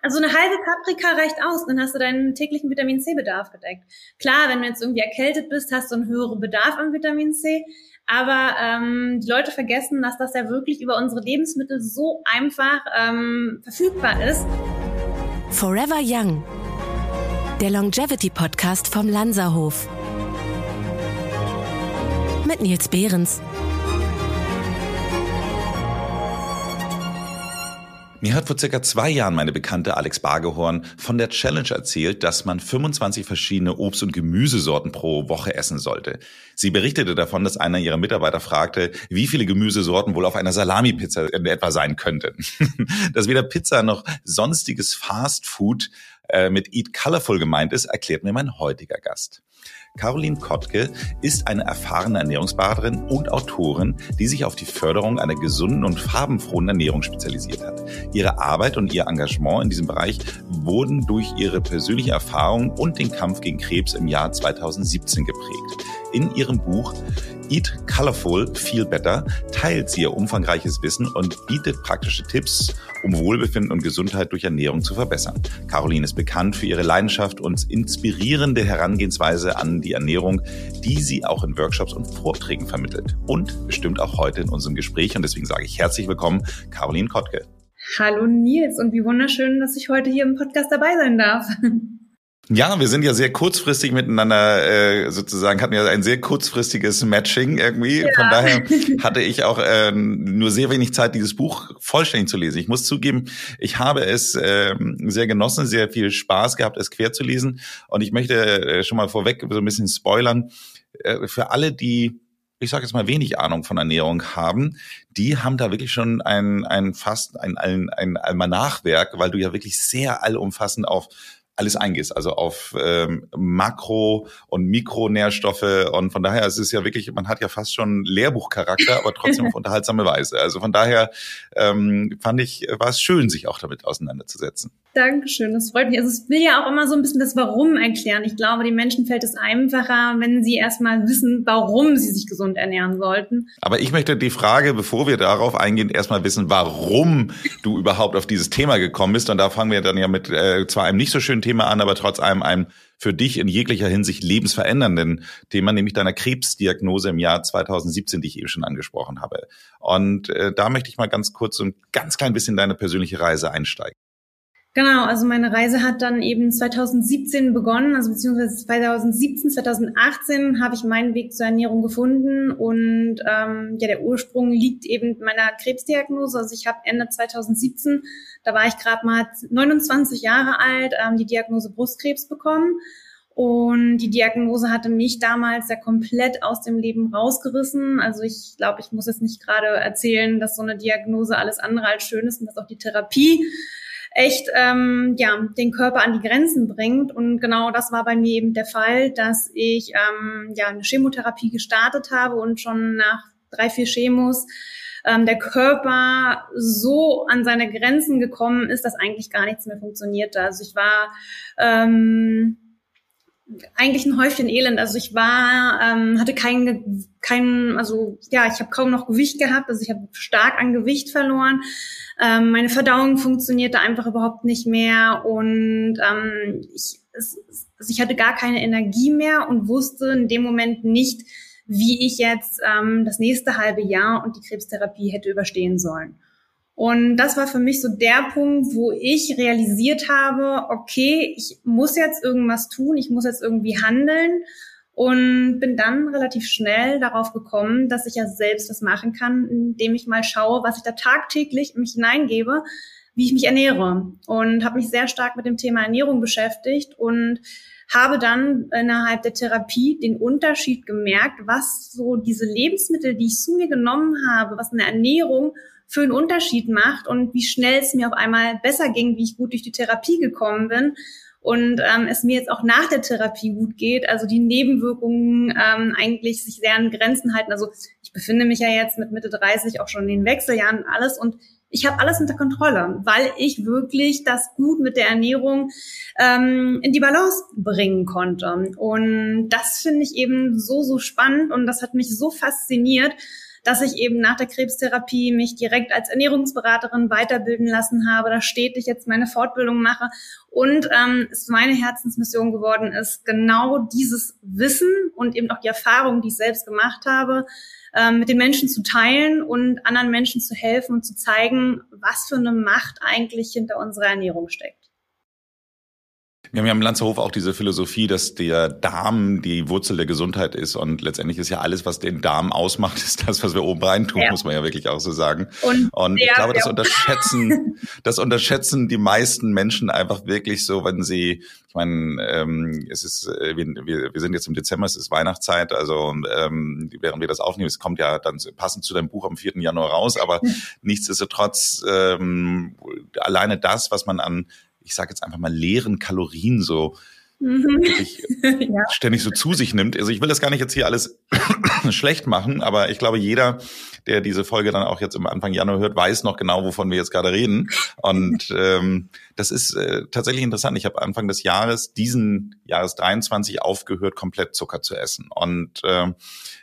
Also eine halbe Paprika reicht aus, dann hast du deinen täglichen Vitamin C-Bedarf gedeckt. Klar, wenn du jetzt irgendwie erkältet bist, hast du einen höheren Bedarf an Vitamin C. Aber ähm, die Leute vergessen, dass das ja wirklich über unsere Lebensmittel so einfach ähm, verfügbar ist. Forever Young, der Longevity Podcast vom Lanzerhof. Mit Nils Behrens. Mir hat vor circa zwei Jahren meine Bekannte Alex Bargehorn von der Challenge erzählt, dass man 25 verschiedene Obst- und Gemüsesorten pro Woche essen sollte. Sie berichtete davon, dass einer ihrer Mitarbeiter fragte, wie viele Gemüsesorten wohl auf einer Salami-Pizza in etwa sein könnten. dass weder Pizza noch sonstiges Fast Food äh, mit Eat Colorful gemeint ist, erklärt mir mein heutiger Gast. Caroline Kottke ist eine erfahrene Ernährungsberaterin und Autorin, die sich auf die Förderung einer gesunden und farbenfrohen Ernährung spezialisiert hat. Ihre Arbeit und ihr Engagement in diesem Bereich wurden durch ihre persönliche Erfahrung und den Kampf gegen Krebs im Jahr 2017 geprägt. In ihrem Buch Eat Colorful, Feel Better teilt sie ihr umfangreiches Wissen und bietet praktische Tipps, um Wohlbefinden und Gesundheit durch Ernährung zu verbessern. Caroline ist bekannt für ihre Leidenschaft und inspirierende Herangehensweise an die Ernährung, die sie auch in Workshops und Vorträgen vermittelt. Und bestimmt auch heute in unserem Gespräch. Und deswegen sage ich herzlich willkommen, Caroline Kottke. Hallo Nils und wie wunderschön, dass ich heute hier im Podcast dabei sein darf. Ja, wir sind ja sehr kurzfristig miteinander äh, sozusagen, hatten ja ein sehr kurzfristiges Matching irgendwie. Ja. Von daher hatte ich auch äh, nur sehr wenig Zeit, dieses Buch vollständig zu lesen. Ich muss zugeben, ich habe es äh, sehr genossen, sehr viel Spaß gehabt, es quer zu lesen. Und ich möchte äh, schon mal vorweg so ein bisschen spoilern. Äh, für alle, die ich sage jetzt mal wenig Ahnung von Ernährung haben, die haben da wirklich schon ein, ein fast ein, ein, ein Almanachwerk, weil du ja wirklich sehr allumfassend auf alles eingehst, also auf ähm, Makro- und Mikronährstoffe und von daher es ist es ja wirklich, man hat ja fast schon Lehrbuchcharakter, aber trotzdem auf unterhaltsame Weise. Also von daher ähm, fand ich, war es schön, sich auch damit auseinanderzusetzen. Dankeschön, das freut mich. Also es will ja auch immer so ein bisschen das Warum erklären. Ich glaube, den Menschen fällt es einfacher, wenn sie erstmal wissen, warum sie sich gesund ernähren sollten. Aber ich möchte die Frage, bevor wir darauf eingehen, erstmal wissen, warum du überhaupt auf dieses Thema gekommen bist. Und da fangen wir dann ja mit äh, zwar einem nicht so schönen Thema an, aber trotz allem einem für dich in jeglicher Hinsicht lebensverändernden Thema, nämlich deiner Krebsdiagnose im Jahr 2017, die ich eben schon angesprochen habe. Und äh, da möchte ich mal ganz kurz so ein ganz klein bisschen deine persönliche Reise einsteigen. Genau, also meine Reise hat dann eben 2017 begonnen, also beziehungsweise 2017, 2018 habe ich meinen Weg zur Ernährung gefunden und ähm, ja, der Ursprung liegt eben meiner Krebsdiagnose. Also ich habe Ende 2017, da war ich gerade mal 29 Jahre alt, ähm, die Diagnose Brustkrebs bekommen. Und die Diagnose hatte mich damals ja komplett aus dem Leben rausgerissen. Also ich glaube, ich muss jetzt nicht gerade erzählen, dass so eine Diagnose alles andere als schön ist und dass auch die Therapie echt ähm, ja den Körper an die Grenzen bringt. Und genau das war bei mir eben der Fall, dass ich ähm, ja eine Chemotherapie gestartet habe und schon nach drei vier Chemos ähm, der Körper so an seine Grenzen gekommen ist, dass eigentlich gar nichts mehr funktionierte. Also ich war ähm, eigentlich ein Häufchen Elend. Also ich war, ähm, hatte kein, kein, also ja, ich habe kaum noch Gewicht gehabt. Also ich habe stark an Gewicht verloren. Ähm, meine Verdauung funktionierte einfach überhaupt nicht mehr und ähm, ich, es, also ich hatte gar keine Energie mehr und wusste in dem Moment nicht, wie ich jetzt ähm, das nächste halbe Jahr und die Krebstherapie hätte überstehen sollen. Und das war für mich so der Punkt, wo ich realisiert habe, okay, ich muss jetzt irgendwas tun, ich muss jetzt irgendwie handeln. Und bin dann relativ schnell darauf gekommen, dass ich ja selbst das machen kann, indem ich mal schaue, was ich da tagtäglich mich hineingebe, wie ich mich ernähre. Und habe mich sehr stark mit dem Thema Ernährung beschäftigt und habe dann innerhalb der Therapie den Unterschied gemerkt, was so diese Lebensmittel, die ich zu mir genommen habe, was eine Ernährung für einen Unterschied macht und wie schnell es mir auf einmal besser ging, wie ich gut durch die Therapie gekommen bin und ähm, es mir jetzt auch nach der Therapie gut geht, also die Nebenwirkungen ähm, eigentlich sich sehr an Grenzen halten. Also ich befinde mich ja jetzt mit Mitte 30 auch schon in den Wechseljahren und alles und ich habe alles unter Kontrolle, weil ich wirklich das gut mit der Ernährung ähm, in die Balance bringen konnte. Und das finde ich eben so, so spannend und das hat mich so fasziniert, dass ich eben nach der Krebstherapie mich direkt als Ernährungsberaterin weiterbilden lassen habe, da stetig jetzt meine Fortbildung mache und ähm, es meine Herzensmission geworden ist, genau dieses Wissen und eben auch die Erfahrung, die ich selbst gemacht habe, ähm, mit den Menschen zu teilen und anderen Menschen zu helfen und zu zeigen, was für eine Macht eigentlich hinter unserer Ernährung steckt. Wir haben ja im Lanzerhof auch diese Philosophie, dass der Darm die Wurzel der Gesundheit ist und letztendlich ist ja alles, was den Darm ausmacht, ist das, was wir oben rein tun, ja. muss man ja wirklich auch so sagen. Und, und ich glaube, das unterschätzen, das unterschätzen die meisten Menschen einfach wirklich so, wenn sie, ich meine, ähm, es ist, äh, wir, wir sind jetzt im Dezember, es ist Weihnachtszeit, also ähm, während wir das aufnehmen, es kommt ja dann passend zu deinem Buch am 4. Januar raus, aber nichtsdestotrotz ähm, alleine das, was man an ich sage jetzt einfach mal, leeren Kalorien so mhm. ja. ständig so zu sich nimmt. Also ich will das gar nicht jetzt hier alles schlecht machen, aber ich glaube, jeder, der diese Folge dann auch jetzt im Anfang Januar hört, weiß noch genau, wovon wir jetzt gerade reden. Und ähm, das ist äh, tatsächlich interessant. Ich habe Anfang des Jahres, diesen Jahres 23, aufgehört, komplett Zucker zu essen. Und äh,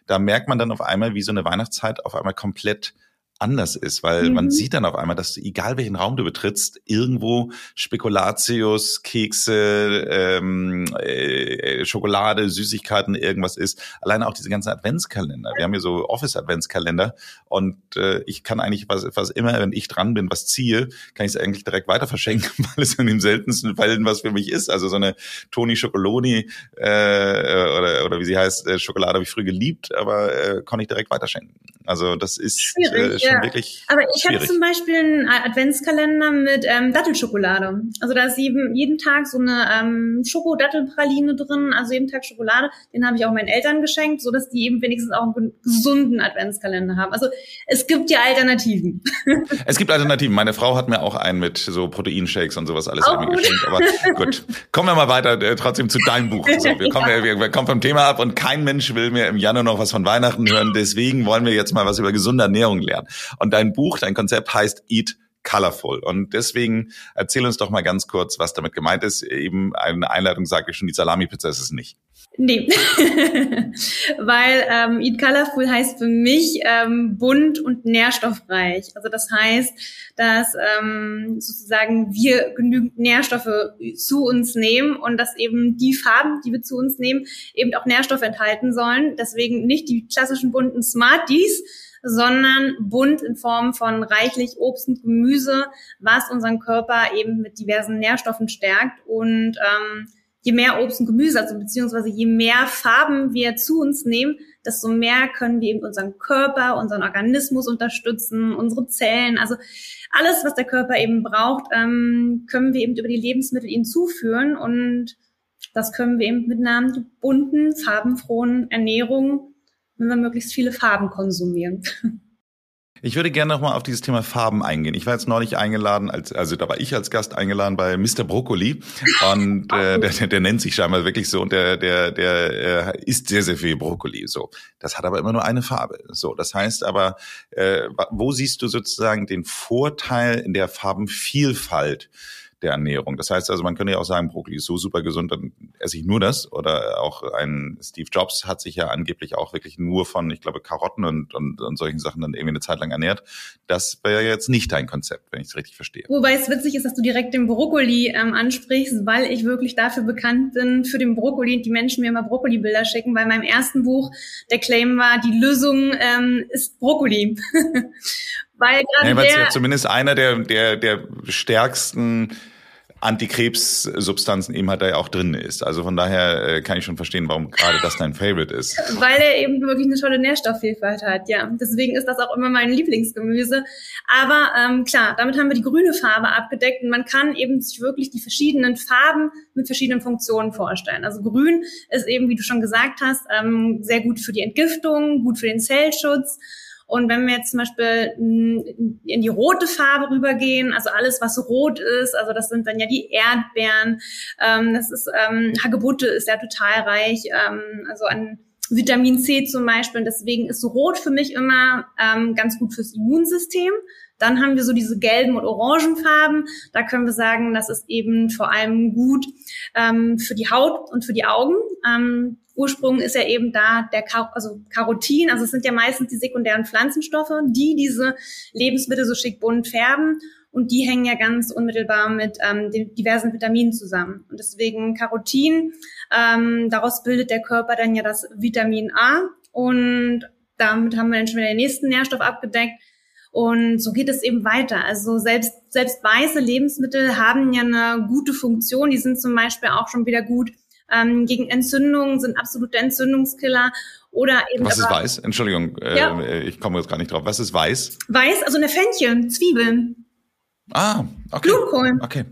da merkt man dann auf einmal, wie so eine Weihnachtszeit auf einmal komplett anders ist, weil mhm. man sieht dann auf einmal, dass egal welchen Raum du betrittst, irgendwo Spekulatius, Kekse, ähm, äh, Schokolade, Süßigkeiten, irgendwas ist. Alleine auch diese ganzen Adventskalender. Wir haben hier so Office-Adventskalender und äh, ich kann eigentlich was, was immer, wenn ich dran bin, was ziehe, kann ich es eigentlich direkt weiter verschenken, weil es in den seltensten Fällen was für mich ist. Also so eine Toni Schokoloni äh, oder, oder wie sie heißt, äh, Schokolade habe ich früh geliebt, aber äh, konnte ich direkt weiterschenken. Also das ist äh, schon ja. wirklich. Aber ich hatte zum Beispiel einen Adventskalender mit ähm, Dattelschokolade. Also da ist jeden, jeden Tag so eine ähm, Schokodattelpraline drin, also jeden Tag Schokolade. Den habe ich auch meinen Eltern geschenkt, so dass die eben wenigstens auch einen gesunden Adventskalender haben. Also es gibt ja Alternativen. Es gibt Alternativen. Meine Frau hat mir auch einen mit so Proteinshakes und sowas alles irgendwie geschenkt. Aber gut, kommen wir mal weiter äh, trotzdem zu deinem Buch. So, wir, kommen, ja. wir, wir kommen vom Thema ab und kein Mensch will mir im Januar noch was von Weihnachten hören. Deswegen wollen wir jetzt mal was über gesunde Ernährung lernen. Und dein Buch, dein Konzept heißt Eat colorful. Und deswegen erzähl uns doch mal ganz kurz, was damit gemeint ist. Eben eine Einleitung sage ich schon, die Salami-Pizza ist es nicht. Nee, weil ähm, Eat Colorful heißt für mich ähm, bunt und nährstoffreich. Also das heißt, dass ähm, sozusagen wir genügend Nährstoffe zu uns nehmen und dass eben die Farben, die wir zu uns nehmen, eben auch Nährstoffe enthalten sollen. Deswegen nicht die klassischen bunten Smarties, sondern bunt in Form von reichlich Obst und Gemüse, was unseren Körper eben mit diversen Nährstoffen stärkt. Und ähm, je mehr Obst und Gemüse, also beziehungsweise je mehr Farben wir zu uns nehmen, desto mehr können wir eben unseren Körper, unseren Organismus unterstützen, unsere Zellen, also alles, was der Körper eben braucht, ähm, können wir eben über die Lebensmittel ihnen zuführen und das können wir eben mit einer bunten, farbenfrohen Ernährung wenn wir möglichst viele Farben konsumieren. Ich würde gerne nochmal auf dieses Thema Farben eingehen. Ich war jetzt neulich eingeladen, als, also da war ich als Gast eingeladen bei Mr. Brokkoli und äh, der, der, der nennt sich scheinbar wirklich so und der, der, der äh, isst sehr, sehr viel Brokkoli. So, das hat aber immer nur eine Farbe. So, das heißt aber, äh, wo siehst du sozusagen den Vorteil in der Farbenvielfalt? Der Ernährung. Das heißt also, man könnte ja auch sagen, Brokkoli ist so super gesund, dann esse ich nur das. Oder auch ein Steve Jobs hat sich ja angeblich auch wirklich nur von, ich glaube, Karotten und, und, und solchen Sachen dann irgendwie eine Zeit lang ernährt. Das wäre jetzt nicht dein Konzept, wenn ich es richtig verstehe. Wobei es witzig ist, dass du direkt den Brokkoli ähm, ansprichst, weil ich wirklich dafür bekannt bin, für den Brokkoli und die Menschen mir immer Brokkoli-Bilder schicken, weil in meinem ersten Buch der Claim war, die Lösung ähm, ist Brokkoli. Weil gerade ja, der, ja zumindest einer der, der, der stärksten Antikrebssubstanzen eben halt da ja auch drin ist. Also von daher äh, kann ich schon verstehen, warum gerade das dein Favorite ist. Weil er eben wirklich eine tolle Nährstoffvielfalt hat, ja. Deswegen ist das auch immer mein Lieblingsgemüse. Aber ähm, klar, damit haben wir die grüne Farbe abgedeckt und man kann eben sich wirklich die verschiedenen Farben mit verschiedenen Funktionen vorstellen. Also grün ist eben, wie du schon gesagt hast, ähm, sehr gut für die Entgiftung, gut für den Zellschutz und wenn wir jetzt zum Beispiel in die rote Farbe rübergehen, also alles, was rot ist, also das sind dann ja die Erdbeeren, ähm, das ist ähm, Hagebutte ist ja total reich, ähm, also an Vitamin C zum Beispiel. Und deswegen ist Rot für mich immer ähm, ganz gut fürs Immunsystem. Dann haben wir so diese gelben und orangen Farben. Da können wir sagen, das ist eben vor allem gut ähm, für die Haut und für die Augen. Ähm, Ursprung ist ja eben da der Kar also Carotin, also es sind ja meistens die sekundären Pflanzenstoffe, die diese Lebensmittel so schick bunt färben und die hängen ja ganz unmittelbar mit ähm, den diversen Vitaminen zusammen. Und deswegen Carotin, ähm, daraus bildet der Körper dann ja das Vitamin A und damit haben wir dann schon wieder den nächsten Nährstoff abgedeckt. Und so geht es eben weiter. Also selbst, selbst weiße Lebensmittel haben ja eine gute Funktion. Die sind zum Beispiel auch schon wieder gut ähm, gegen Entzündungen, sind absolute Entzündungskiller. Oder eben Was ist weiß? Entschuldigung, äh, ja. ich komme jetzt gar nicht drauf. Was ist weiß? Weiß, also eine Fenchel, Zwiebeln. Ah, okay. Blumenkohl. Okay.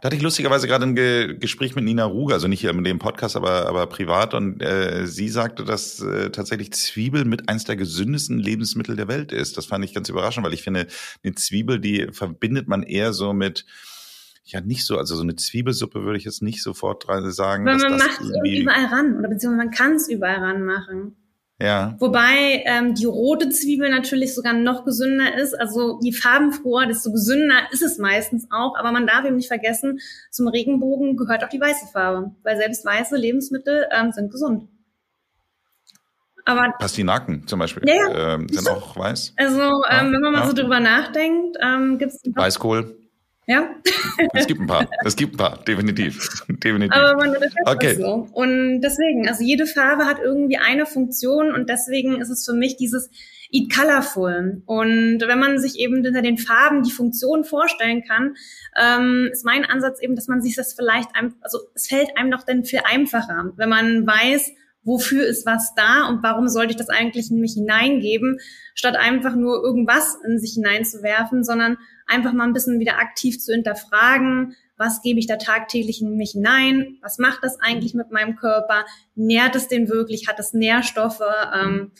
Da hatte ich lustigerweise gerade ein Ge Gespräch mit Nina Ruge, also nicht hier mit dem Podcast, aber, aber privat. Und äh, sie sagte, dass äh, tatsächlich Zwiebel mit eins der gesündesten Lebensmittel der Welt ist. Das fand ich ganz überraschend, weil ich finde, eine Zwiebel, die verbindet man eher so mit ja nicht so, also so eine Zwiebelsuppe würde ich jetzt nicht sofort sagen. Weil man macht es überall ran oder beziehungsweise man kann es überall ran machen. Ja. Wobei ähm, die rote Zwiebel natürlich sogar noch gesünder ist. Also je farbenfroher, desto gesünder ist es meistens auch. Aber man darf eben nicht vergessen, zum Regenbogen gehört auch die weiße Farbe. Weil selbst weiße Lebensmittel ähm, sind gesund. Aber Pastinaken zum Beispiel ja, ja. Ähm, sind auch weiß. Also ähm, wenn man mal ja. so drüber nachdenkt, ähm, gibt es Weißkohl. Ja. es gibt ein paar. Es gibt ein paar, definitiv. definitiv. Aber man unterschätzt okay. so. Und deswegen, also jede Farbe hat irgendwie eine Funktion und deswegen ist es für mich dieses Eat Colorful. Und wenn man sich eben hinter den Farben die Funktion vorstellen kann, ähm, ist mein Ansatz eben, dass man sich das vielleicht, also es fällt einem doch dann viel einfacher, wenn man weiß, wofür ist was da und warum sollte ich das eigentlich in mich hineingeben, statt einfach nur irgendwas in sich hineinzuwerfen, sondern einfach mal ein bisschen wieder aktiv zu hinterfragen, was gebe ich da tagtäglich in mich hinein, was macht das eigentlich mit meinem Körper, nährt es den wirklich, hat es Nährstoffe? Ähm,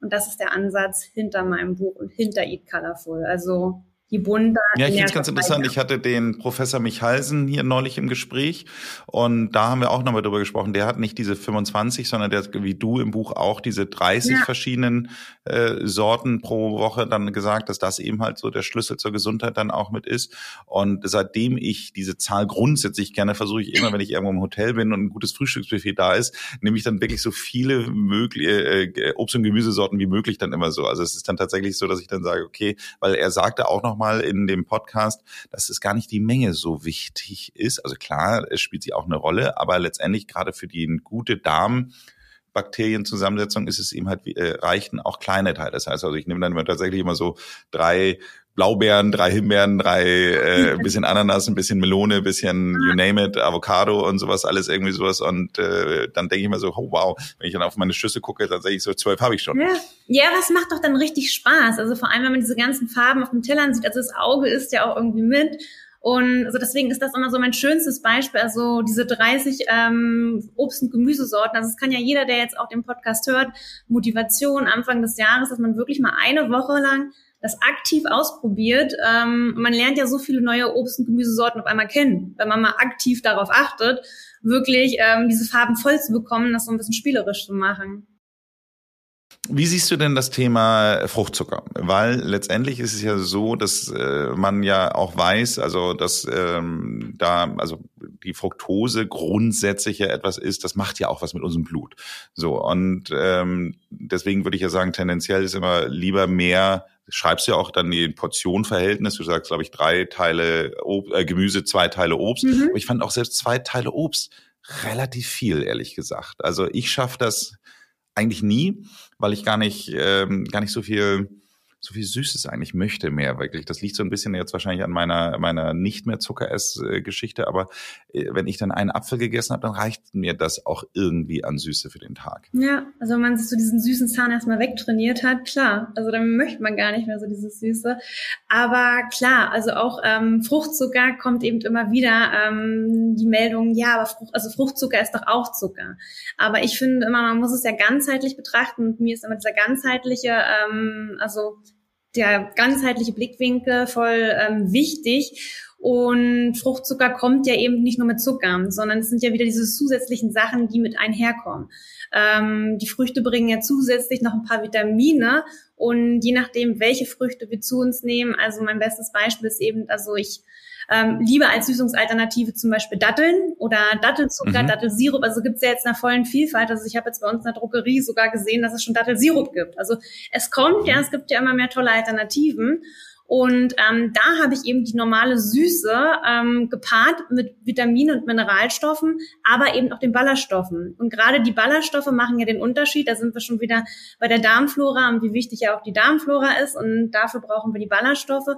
und das ist der Ansatz hinter meinem Buch und hinter Eat Colorful. Also je bunter. Ja, ich finde es ganz interessant. Ich hatte den Professor Michalsen hier neulich im Gespräch und da haben wir auch nochmal drüber gesprochen. Der hat nicht diese 25, sondern der hat wie du im Buch auch diese 30 ja. verschiedenen äh, Sorten pro Woche dann gesagt, dass das eben halt so der Schlüssel zur Gesundheit dann auch mit ist. Und seitdem ich diese Zahl grundsätzlich gerne versuche ich immer, wenn ich irgendwo im Hotel bin und ein gutes Frühstücksbuffet da ist, nehme ich dann wirklich so viele mögliche äh, Obst- und Gemüsesorten wie möglich dann immer so. Also es ist dann tatsächlich so, dass ich dann sage, okay, weil er sagte auch noch mal in dem Podcast, dass es gar nicht die Menge so wichtig ist. Also klar, es spielt sie auch eine Rolle, aber letztendlich gerade für die gute Darm Bakterienzusammensetzung ist es eben halt, äh, reichen auch kleine Teile. Das heißt also, ich nehme dann immer tatsächlich immer so drei Blaubeeren, drei Himbeeren, drei äh, bisschen Ananas, ein bisschen Melone, bisschen you name it, Avocado und sowas, alles irgendwie sowas. Und äh, dann denke ich mir so, oh wow, wenn ich dann auf meine Schüsse gucke, tatsächlich so zwölf habe ich schon. Ja. ja, das macht doch dann richtig Spaß. Also vor allem, wenn man diese ganzen Farben auf dem Tellern sieht, also das Auge ist ja auch irgendwie mit. Und also deswegen ist das immer so mein schönstes Beispiel, also diese 30 ähm, Obst- und Gemüsesorten. Also es kann ja jeder, der jetzt auch den Podcast hört, Motivation Anfang des Jahres, dass man wirklich mal eine Woche lang das aktiv ausprobiert. Ähm, man lernt ja so viele neue Obst- und Gemüsesorten auf einmal kennen, wenn man mal aktiv darauf achtet, wirklich ähm, diese Farben voll zu bekommen, das so ein bisschen spielerisch zu machen. Wie siehst du denn das Thema Fruchtzucker? Weil letztendlich ist es ja so, dass äh, man ja auch weiß, also dass ähm, da also die Fructose grundsätzlich ja etwas ist, das macht ja auch was mit unserem Blut. So und ähm, deswegen würde ich ja sagen, tendenziell ist immer lieber mehr schreibst ja auch dann die Portionverhältnis. Du sagst, glaube ich, drei Teile Ob äh, Gemüse, zwei Teile Obst. Mhm. Aber ich fand auch selbst zwei Teile Obst relativ viel, ehrlich gesagt. Also ich schaffe das eigentlich nie, weil ich gar nicht, ähm, gar nicht so viel so viel Süßes eigentlich möchte mehr wirklich. Das liegt so ein bisschen jetzt wahrscheinlich an meiner meiner nicht mehr Zuckeress-Geschichte, aber äh, wenn ich dann einen Apfel gegessen habe, dann reicht mir das auch irgendwie an Süße für den Tag. Ja, also wenn man sich so diesen süßen Zahn erstmal wegtrainiert hat, klar. Also dann möchte man gar nicht mehr so dieses Süße. Aber klar, also auch ähm, Fruchtzucker kommt eben immer wieder ähm, die Meldung, ja, aber Frucht, also Fruchtzucker ist doch auch Zucker. Aber ich finde immer, man muss es ja ganzheitlich betrachten und mir ist immer dieser ganzheitliche, ähm, also der ganzheitliche Blickwinkel voll ähm, wichtig. Und Fruchtzucker kommt ja eben nicht nur mit Zucker, sondern es sind ja wieder diese zusätzlichen Sachen, die mit einherkommen. Ähm, die Früchte bringen ja zusätzlich noch ein paar Vitamine und je nachdem, welche Früchte wir zu uns nehmen, also mein bestes Beispiel ist eben, also ich ähm, liebe als Süßungsalternative zum Beispiel Datteln oder Dattelzucker, mhm. Dattelsirup. Also gibt's ja jetzt in einer vollen Vielfalt. Also ich habe jetzt bei uns in der Drogerie sogar gesehen, dass es schon Dattelsirup gibt. Also es kommt ja, es gibt ja immer mehr tolle Alternativen. Und ähm, da habe ich eben die normale Süße ähm, gepaart mit Vitaminen und Mineralstoffen, aber eben auch den Ballaststoffen. Und gerade die Ballaststoffe machen ja den Unterschied. Da sind wir schon wieder bei der Darmflora und wie wichtig ja auch die Darmflora ist. Und dafür brauchen wir die Ballaststoffe.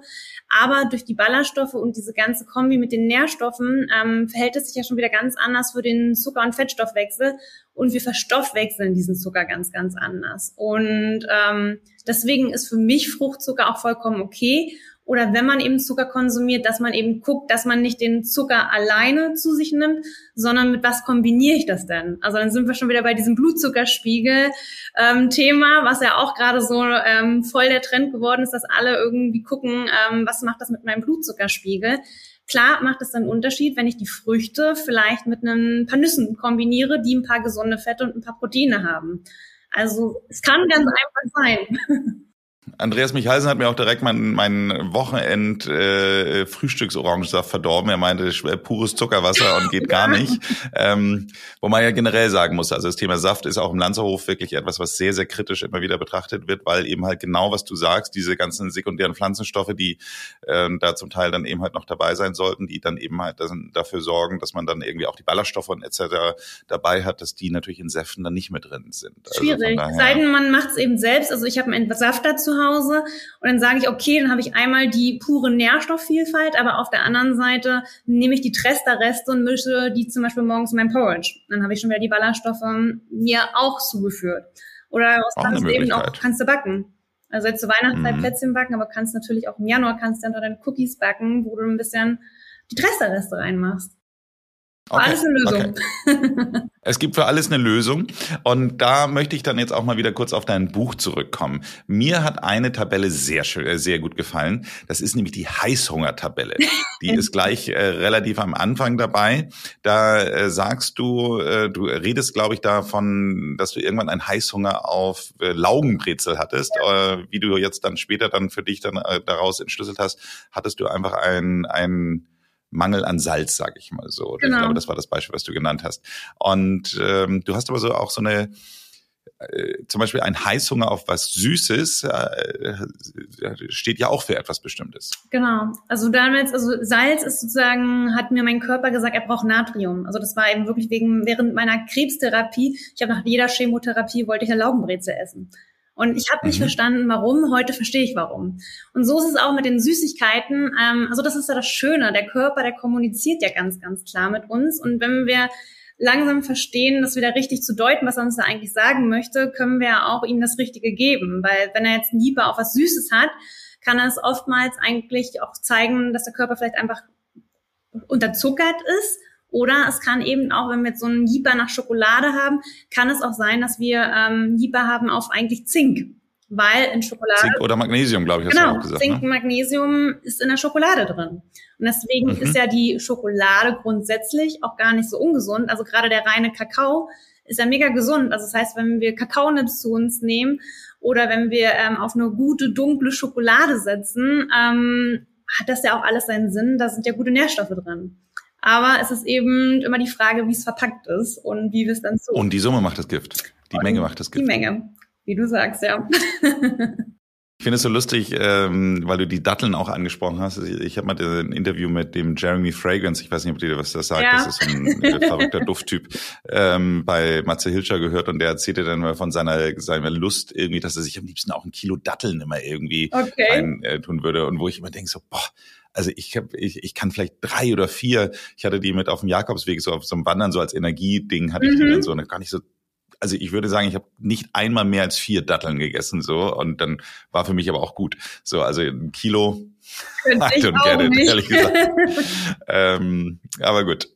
Aber durch die Ballaststoffe und diese ganze Kombi mit den Nährstoffen ähm, verhält es sich ja schon wieder ganz anders für den Zucker- und Fettstoffwechsel und wir verstoffwechseln diesen Zucker ganz, ganz anders. Und ähm, deswegen ist für mich Fruchtzucker auch vollkommen okay. Oder wenn man eben Zucker konsumiert, dass man eben guckt, dass man nicht den Zucker alleine zu sich nimmt, sondern mit was kombiniere ich das denn? Also dann sind wir schon wieder bei diesem Blutzuckerspiegel-Thema, ähm, was ja auch gerade so ähm, voll der Trend geworden ist, dass alle irgendwie gucken, ähm, was macht das mit meinem Blutzuckerspiegel? Klar macht es einen Unterschied, wenn ich die Früchte vielleicht mit ein paar Nüssen kombiniere, die ein paar gesunde Fette und ein paar Proteine haben. Also es kann ganz einfach sein. Andreas Michalsen hat mir auch direkt mein, mein Wochenend äh, Frühstücksorangensaft verdorben. Er meinte, äh, pures Zuckerwasser und geht gar nicht. Ähm, wo man ja generell sagen muss, also das Thema Saft ist auch im Lanzerhof wirklich etwas, was sehr, sehr kritisch immer wieder betrachtet wird, weil eben halt genau, was du sagst, diese ganzen sekundären Pflanzenstoffe, die äh, da zum Teil dann eben halt noch dabei sein sollten, die dann eben halt dafür sorgen, dass man dann irgendwie auch die Ballaststoffe und etc. dabei hat, dass die natürlich in Säften dann nicht mehr drin sind. Also Schwierig. Also Sei denn, man macht es eben selbst. Also ich habe einen Entsafter zu Hause und dann sage ich, okay, dann habe ich einmal die pure Nährstoffvielfalt, aber auf der anderen Seite nehme ich die Trester-Reste und mische die zum Beispiel morgens in mein Porridge. Dann habe ich schon wieder die Ballaststoffe mir auch zugeführt. Oder was kannst du eben auch, kannst du backen. Also jetzt zur Weihnachtszeit mhm. Plätzchen backen, aber kannst natürlich auch im Januar kannst du dann deine Cookies backen, wo du ein bisschen die Trester-Reste reinmachst. Okay. Alles eine Lösung. Okay. Es gibt für alles eine Lösung. Und da möchte ich dann jetzt auch mal wieder kurz auf dein Buch zurückkommen. Mir hat eine Tabelle sehr schön, äh, sehr gut gefallen. Das ist nämlich die Heißhunger-Tabelle. Die ist gleich äh, relativ am Anfang dabei. Da äh, sagst du, äh, du redest, glaube ich, davon, dass du irgendwann einen Heißhunger auf äh, Laugenbrezel hattest. Äh, wie du jetzt dann später dann für dich dann daraus entschlüsselt hast, hattest du einfach ein, ein Mangel an Salz, sage ich mal so. Genau. Ich glaube, das war das Beispiel, was du genannt hast. Und ähm, du hast aber so auch so eine äh, zum Beispiel ein Heißhunger auf was Süßes äh, steht ja auch für etwas Bestimmtes. Genau. Also damals, also Salz ist sozusagen, hat mir mein Körper gesagt, er braucht Natrium. Also das war eben wirklich wegen während meiner Krebstherapie. Ich habe nach jeder Chemotherapie wollte ich eine Laugenbreze essen. Und ich habe nicht mhm. verstanden, warum. Heute verstehe ich warum. Und so ist es auch mit den Süßigkeiten. Ähm, also das ist ja das Schöne. Der Körper, der kommuniziert ja ganz, ganz klar mit uns. Und wenn wir langsam verstehen, das wieder richtig zu deuten, was er uns da eigentlich sagen möchte, können wir auch ihm das Richtige geben. Weil wenn er jetzt Lieber auf was Süßes hat, kann er es oftmals eigentlich auch zeigen, dass der Körper vielleicht einfach unterzuckert ist oder es kann eben auch, wenn wir jetzt so einen Jeeper nach Schokolade haben, kann es auch sein, dass wir ähm, Jeeper haben auf eigentlich Zink. Weil in Schokolade. Zink oder Magnesium, glaube ich, hast genau, du auch gesagt. Zink, ne? Magnesium ist in der Schokolade drin. Und deswegen mhm. ist ja die Schokolade grundsätzlich auch gar nicht so ungesund. Also gerade der reine Kakao ist ja mega gesund. Also das heißt, wenn wir Kakaonips zu uns nehmen oder wenn wir ähm, auf eine gute dunkle Schokolade setzen, ähm, hat das ja auch alles seinen Sinn. Da sind ja gute Nährstoffe drin. Aber es ist eben immer die Frage, wie es verpackt ist und wie wir es dann so. Und die Summe macht das Gift. Die und Menge macht das Gift. Die Menge, wie du sagst, ja. Ich finde es so lustig, ähm, weil du die Datteln auch angesprochen hast. Ich, ich habe mal ein Interview mit dem Jeremy Fragrance, ich weiß nicht, ob dir was das sagt, ja. das ist so ein äh, verrückter Dufttyp, ähm, bei Matze Hilscher gehört und der erzählte dann mal von seiner, seiner Lust irgendwie, dass er sich am liebsten auch ein Kilo Datteln immer irgendwie okay. rein äh, tun würde. Und wo ich immer denke so, boah, also ich, hab, ich, ich kann vielleicht drei oder vier, ich hatte die mit auf dem Jakobsweg, so auf so einem Wandern, so als Energieding hatte ich die dann mhm. so, und gar nicht so also ich würde sagen, ich habe nicht einmal mehr als vier Datteln gegessen so und dann war für mich aber auch gut. So, also ein Kilo. I don't get it, ehrlich gesagt. ähm, aber gut.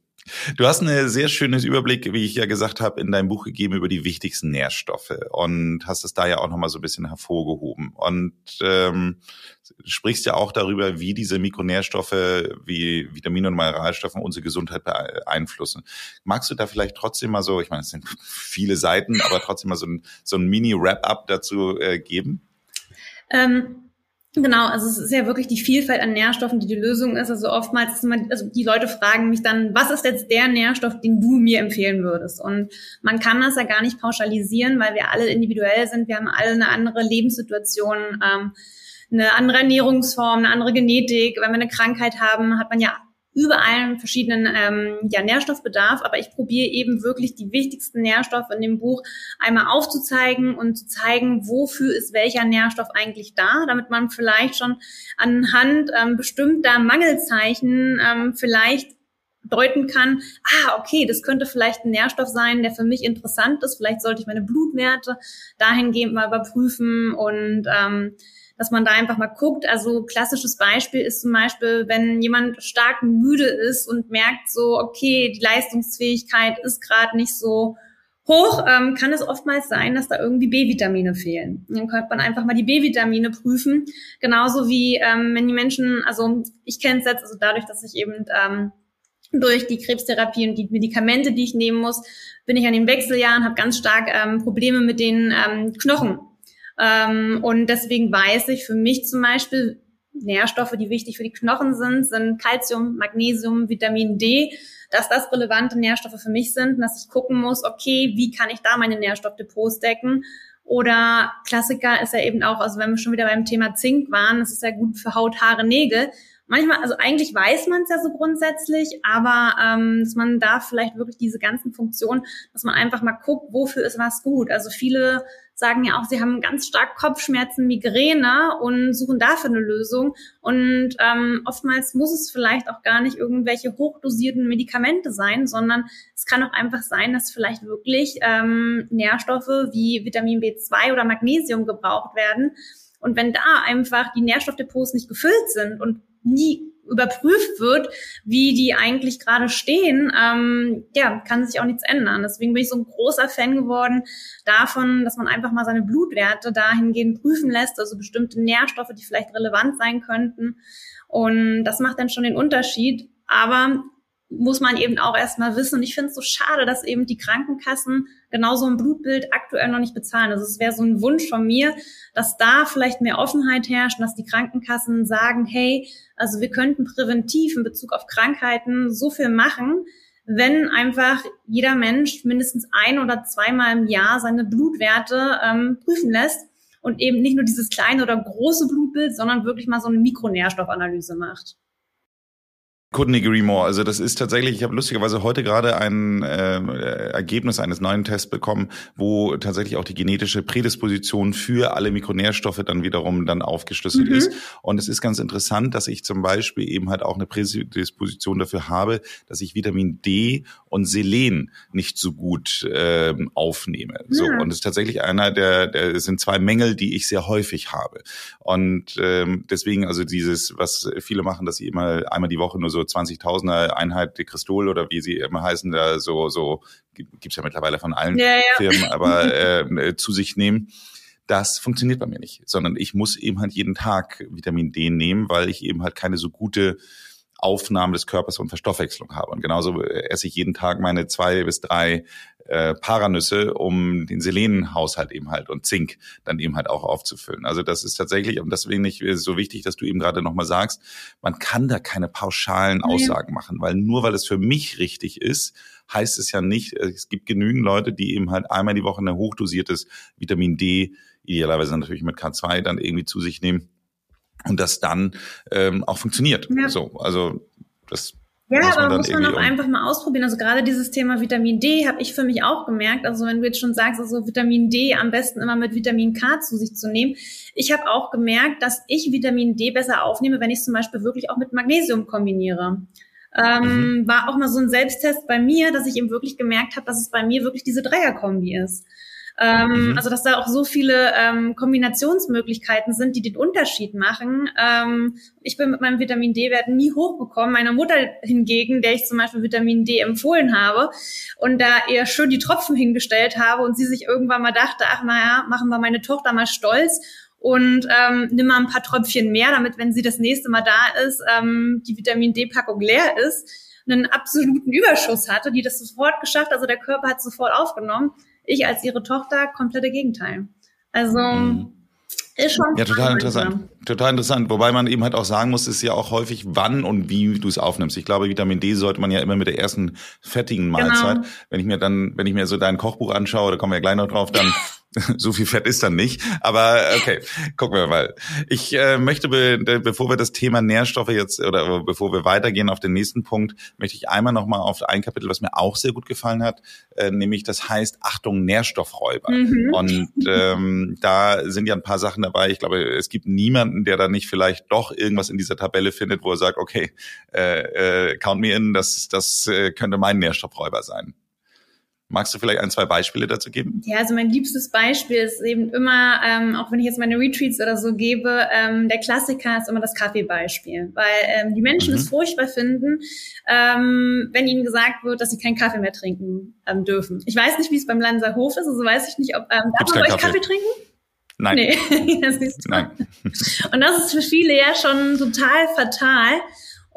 Du hast einen sehr schönes Überblick, wie ich ja gesagt habe, in deinem Buch gegeben über die wichtigsten Nährstoffe und hast es da ja auch nochmal so ein bisschen hervorgehoben. Und ähm, sprichst ja auch darüber, wie diese Mikronährstoffe, wie Vitamine und Mineralstoffe unsere Gesundheit beeinflussen. Magst du da vielleicht trotzdem mal so, ich meine, es sind viele Seiten, aber trotzdem mal so ein, so ein Mini-Wrap-up dazu äh, geben? Ähm Genau, also es ist ja wirklich die Vielfalt an Nährstoffen, die die Lösung ist. Also oftmals, also die Leute fragen mich dann, was ist jetzt der Nährstoff, den du mir empfehlen würdest? Und man kann das ja gar nicht pauschalisieren, weil wir alle individuell sind. Wir haben alle eine andere Lebenssituation, ähm, eine andere Ernährungsform, eine andere Genetik. Wenn wir eine Krankheit haben, hat man ja überall einen verschiedenen ähm, ja, Nährstoffbedarf, aber ich probiere eben wirklich die wichtigsten Nährstoffe in dem Buch einmal aufzuzeigen und zu zeigen, wofür ist welcher Nährstoff eigentlich da, damit man vielleicht schon anhand ähm, bestimmter Mangelzeichen ähm, vielleicht deuten kann, ah, okay, das könnte vielleicht ein Nährstoff sein, der für mich interessant ist. Vielleicht sollte ich meine Blutwerte dahingehend mal überprüfen und ähm, dass man da einfach mal guckt. Also klassisches Beispiel ist zum Beispiel, wenn jemand stark müde ist und merkt so, okay, die Leistungsfähigkeit ist gerade nicht so hoch, ähm, kann es oftmals sein, dass da irgendwie B-Vitamine fehlen. Dann könnte man einfach mal die B-Vitamine prüfen. Genauso wie ähm, wenn die Menschen, also ich kenne es jetzt, also dadurch, dass ich eben ähm, durch die Krebstherapie und die Medikamente, die ich nehmen muss, bin ich an den Wechseljahren, habe ganz stark ähm, Probleme mit den ähm, Knochen. Ähm, und deswegen weiß ich für mich zum Beispiel, Nährstoffe, die wichtig für die Knochen sind, sind Calcium, Magnesium, Vitamin D, dass das relevante Nährstoffe für mich sind dass ich gucken muss, okay, wie kann ich da meine Nährstoffdepots decken? Oder Klassiker ist ja eben auch, also wenn wir schon wieder beim Thema Zink waren, das ist ja gut für Haut, Haare, Nägel manchmal, also eigentlich weiß man es ja so grundsätzlich, aber ähm, dass man da vielleicht wirklich diese ganzen Funktionen, dass man einfach mal guckt, wofür ist was gut. Also viele sagen ja auch, sie haben ganz stark Kopfschmerzen, Migräne und suchen dafür eine Lösung. Und ähm, oftmals muss es vielleicht auch gar nicht irgendwelche hochdosierten Medikamente sein, sondern es kann auch einfach sein, dass vielleicht wirklich ähm, Nährstoffe wie Vitamin B2 oder Magnesium gebraucht werden. Und wenn da einfach die Nährstoffdepots nicht gefüllt sind und nie überprüft wird, wie die eigentlich gerade stehen, ähm, ja, kann sich auch nichts ändern. Deswegen bin ich so ein großer Fan geworden davon, dass man einfach mal seine Blutwerte dahingehend prüfen lässt, also bestimmte Nährstoffe, die vielleicht relevant sein könnten. Und das macht dann schon den Unterschied. Aber muss man eben auch erstmal wissen. Und ich finde es so schade, dass eben die Krankenkassen genauso ein Blutbild aktuell noch nicht bezahlen. Also es wäre so ein Wunsch von mir, dass da vielleicht mehr Offenheit herrscht und dass die Krankenkassen sagen, hey, also wir könnten präventiv in Bezug auf Krankheiten so viel machen, wenn einfach jeder Mensch mindestens ein oder zweimal im Jahr seine Blutwerte ähm, prüfen lässt und eben nicht nur dieses kleine oder große Blutbild, sondern wirklich mal so eine Mikronährstoffanalyse macht. Couldn't agree more. Also das ist tatsächlich, ich habe lustigerweise heute gerade ein äh, Ergebnis eines neuen Tests bekommen, wo tatsächlich auch die genetische Prädisposition für alle Mikronährstoffe dann wiederum dann aufgeschlüsselt mhm. ist. Und es ist ganz interessant, dass ich zum Beispiel eben halt auch eine Prädisposition dafür habe, dass ich Vitamin D und Selen nicht so gut äh, aufnehme. So und es ist tatsächlich einer der, der es sind zwei Mängel, die ich sehr häufig habe. Und ähm, deswegen also dieses, was viele machen, dass sie immer einmal die Woche nur so so 20.000er Einheit Dekristol oder wie sie immer heißen, da so, so gibt's ja mittlerweile von allen ja, ja. Firmen, aber äh, zu sich nehmen. Das funktioniert bei mir nicht, sondern ich muss eben halt jeden Tag Vitamin D nehmen, weil ich eben halt keine so gute Aufnahme des Körpers und Verstoffwechslung habe. Und genauso esse ich jeden Tag meine zwei bis drei äh, Paranüsse, um den Selenenhaushalt eben halt und Zink dann eben halt auch aufzufüllen. Also das ist tatsächlich, und deswegen nicht so wichtig, dass du eben gerade nochmal sagst, man kann da keine pauschalen Aussagen machen, weil nur weil es für mich richtig ist, heißt es ja nicht, es gibt genügend Leute, die eben halt einmal die Woche ein hochdosiertes Vitamin D, idealerweise natürlich mit K2 dann irgendwie zu sich nehmen und das dann ähm, auch funktioniert. Ja. So, also das ja, muss aber muss man auch einfach mal ausprobieren. Also gerade dieses Thema Vitamin D habe ich für mich auch gemerkt. Also wenn du jetzt schon sagst, also Vitamin D am besten immer mit Vitamin K zu sich zu nehmen. Ich habe auch gemerkt, dass ich Vitamin D besser aufnehme, wenn ich zum Beispiel wirklich auch mit Magnesium kombiniere. Ähm, mhm. War auch mal so ein Selbsttest bei mir, dass ich eben wirklich gemerkt habe, dass es bei mir wirklich diese Dreierkombi ist. Ähm, mhm. Also dass da auch so viele ähm, Kombinationsmöglichkeiten sind, die den Unterschied machen. Ähm, ich bin mit meinem Vitamin D-Wert nie hochgekommen. Meine Mutter hingegen, der ich zum Beispiel Vitamin D empfohlen habe und da ihr schön die Tropfen hingestellt habe und sie sich irgendwann mal dachte, ach naja, machen wir meine Tochter mal stolz und ähm, nimm mal ein paar Tröpfchen mehr, damit, wenn sie das nächste Mal da ist, ähm, die Vitamin D-Packung leer ist, einen absoluten Überschuss hatte, die das sofort geschafft, also der Körper hat sofort aufgenommen. Ich als ihre Tochter komplette Gegenteil. Also mhm. ist schon. Ja, total interessant. Total interessant. Wobei man eben halt auch sagen muss, ist ja auch häufig, wann und wie du es aufnimmst. Ich glaube, Vitamin D sollte man ja immer mit der ersten fettigen Mahlzeit. Genau. Wenn ich mir dann, wenn ich mir so dein Kochbuch anschaue, da kommen wir ja gleich noch drauf, dann so viel Fett ist dann nicht. Aber okay, gucken wir mal. Ich äh, möchte, be bevor wir das Thema Nährstoffe jetzt oder bevor wir weitergehen auf den nächsten Punkt, möchte ich einmal nochmal auf ein Kapitel, was mir auch sehr gut gefallen hat, äh, nämlich das heißt Achtung Nährstoffräuber. Mhm. Und ähm, da sind ja ein paar Sachen dabei. Ich glaube, es gibt niemanden, der da nicht vielleicht doch irgendwas in dieser Tabelle findet, wo er sagt, okay, äh, äh, count me in, das, das äh, könnte mein Nährstoffräuber sein. Magst du vielleicht ein, zwei Beispiele dazu geben? Ja, also mein liebstes Beispiel ist eben immer, ähm, auch wenn ich jetzt meine Retreats oder so gebe, ähm, der Klassiker ist immer das Kaffeebeispiel, weil ähm, die Menschen mhm. es furchtbar finden, ähm, wenn ihnen gesagt wird, dass sie keinen Kaffee mehr trinken ähm, dürfen. Ich weiß nicht, wie es beim Lanser Hof ist, also weiß ich nicht, ob ähm, darf man bei euch Kaffee? Kaffee trinken? Nein. Nee, das ist Nein. Und das ist für viele ja schon total fatal.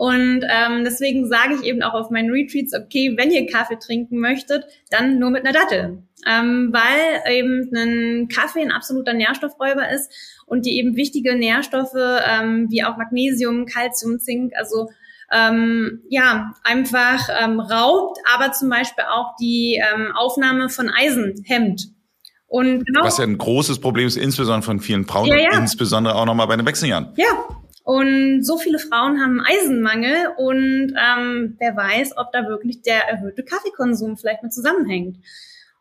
Und ähm, deswegen sage ich eben auch auf meinen Retreats, okay, wenn ihr Kaffee trinken möchtet, dann nur mit einer Dattel. Ähm, weil eben ein Kaffee ein absoluter Nährstoffräuber ist und die eben wichtige Nährstoffe ähm, wie auch Magnesium, Calcium, Zink, also ähm, ja, einfach ähm, raubt, aber zum Beispiel auch die ähm, Aufnahme von Eisen hemmt. Und genau, Was ja ein großes Problem ist, insbesondere von vielen Frauen, ja, ja. insbesondere auch nochmal bei den Wechseljahren. Ja, und so viele Frauen haben Eisenmangel und ähm, wer weiß, ob da wirklich der erhöhte Kaffeekonsum vielleicht mit zusammenhängt.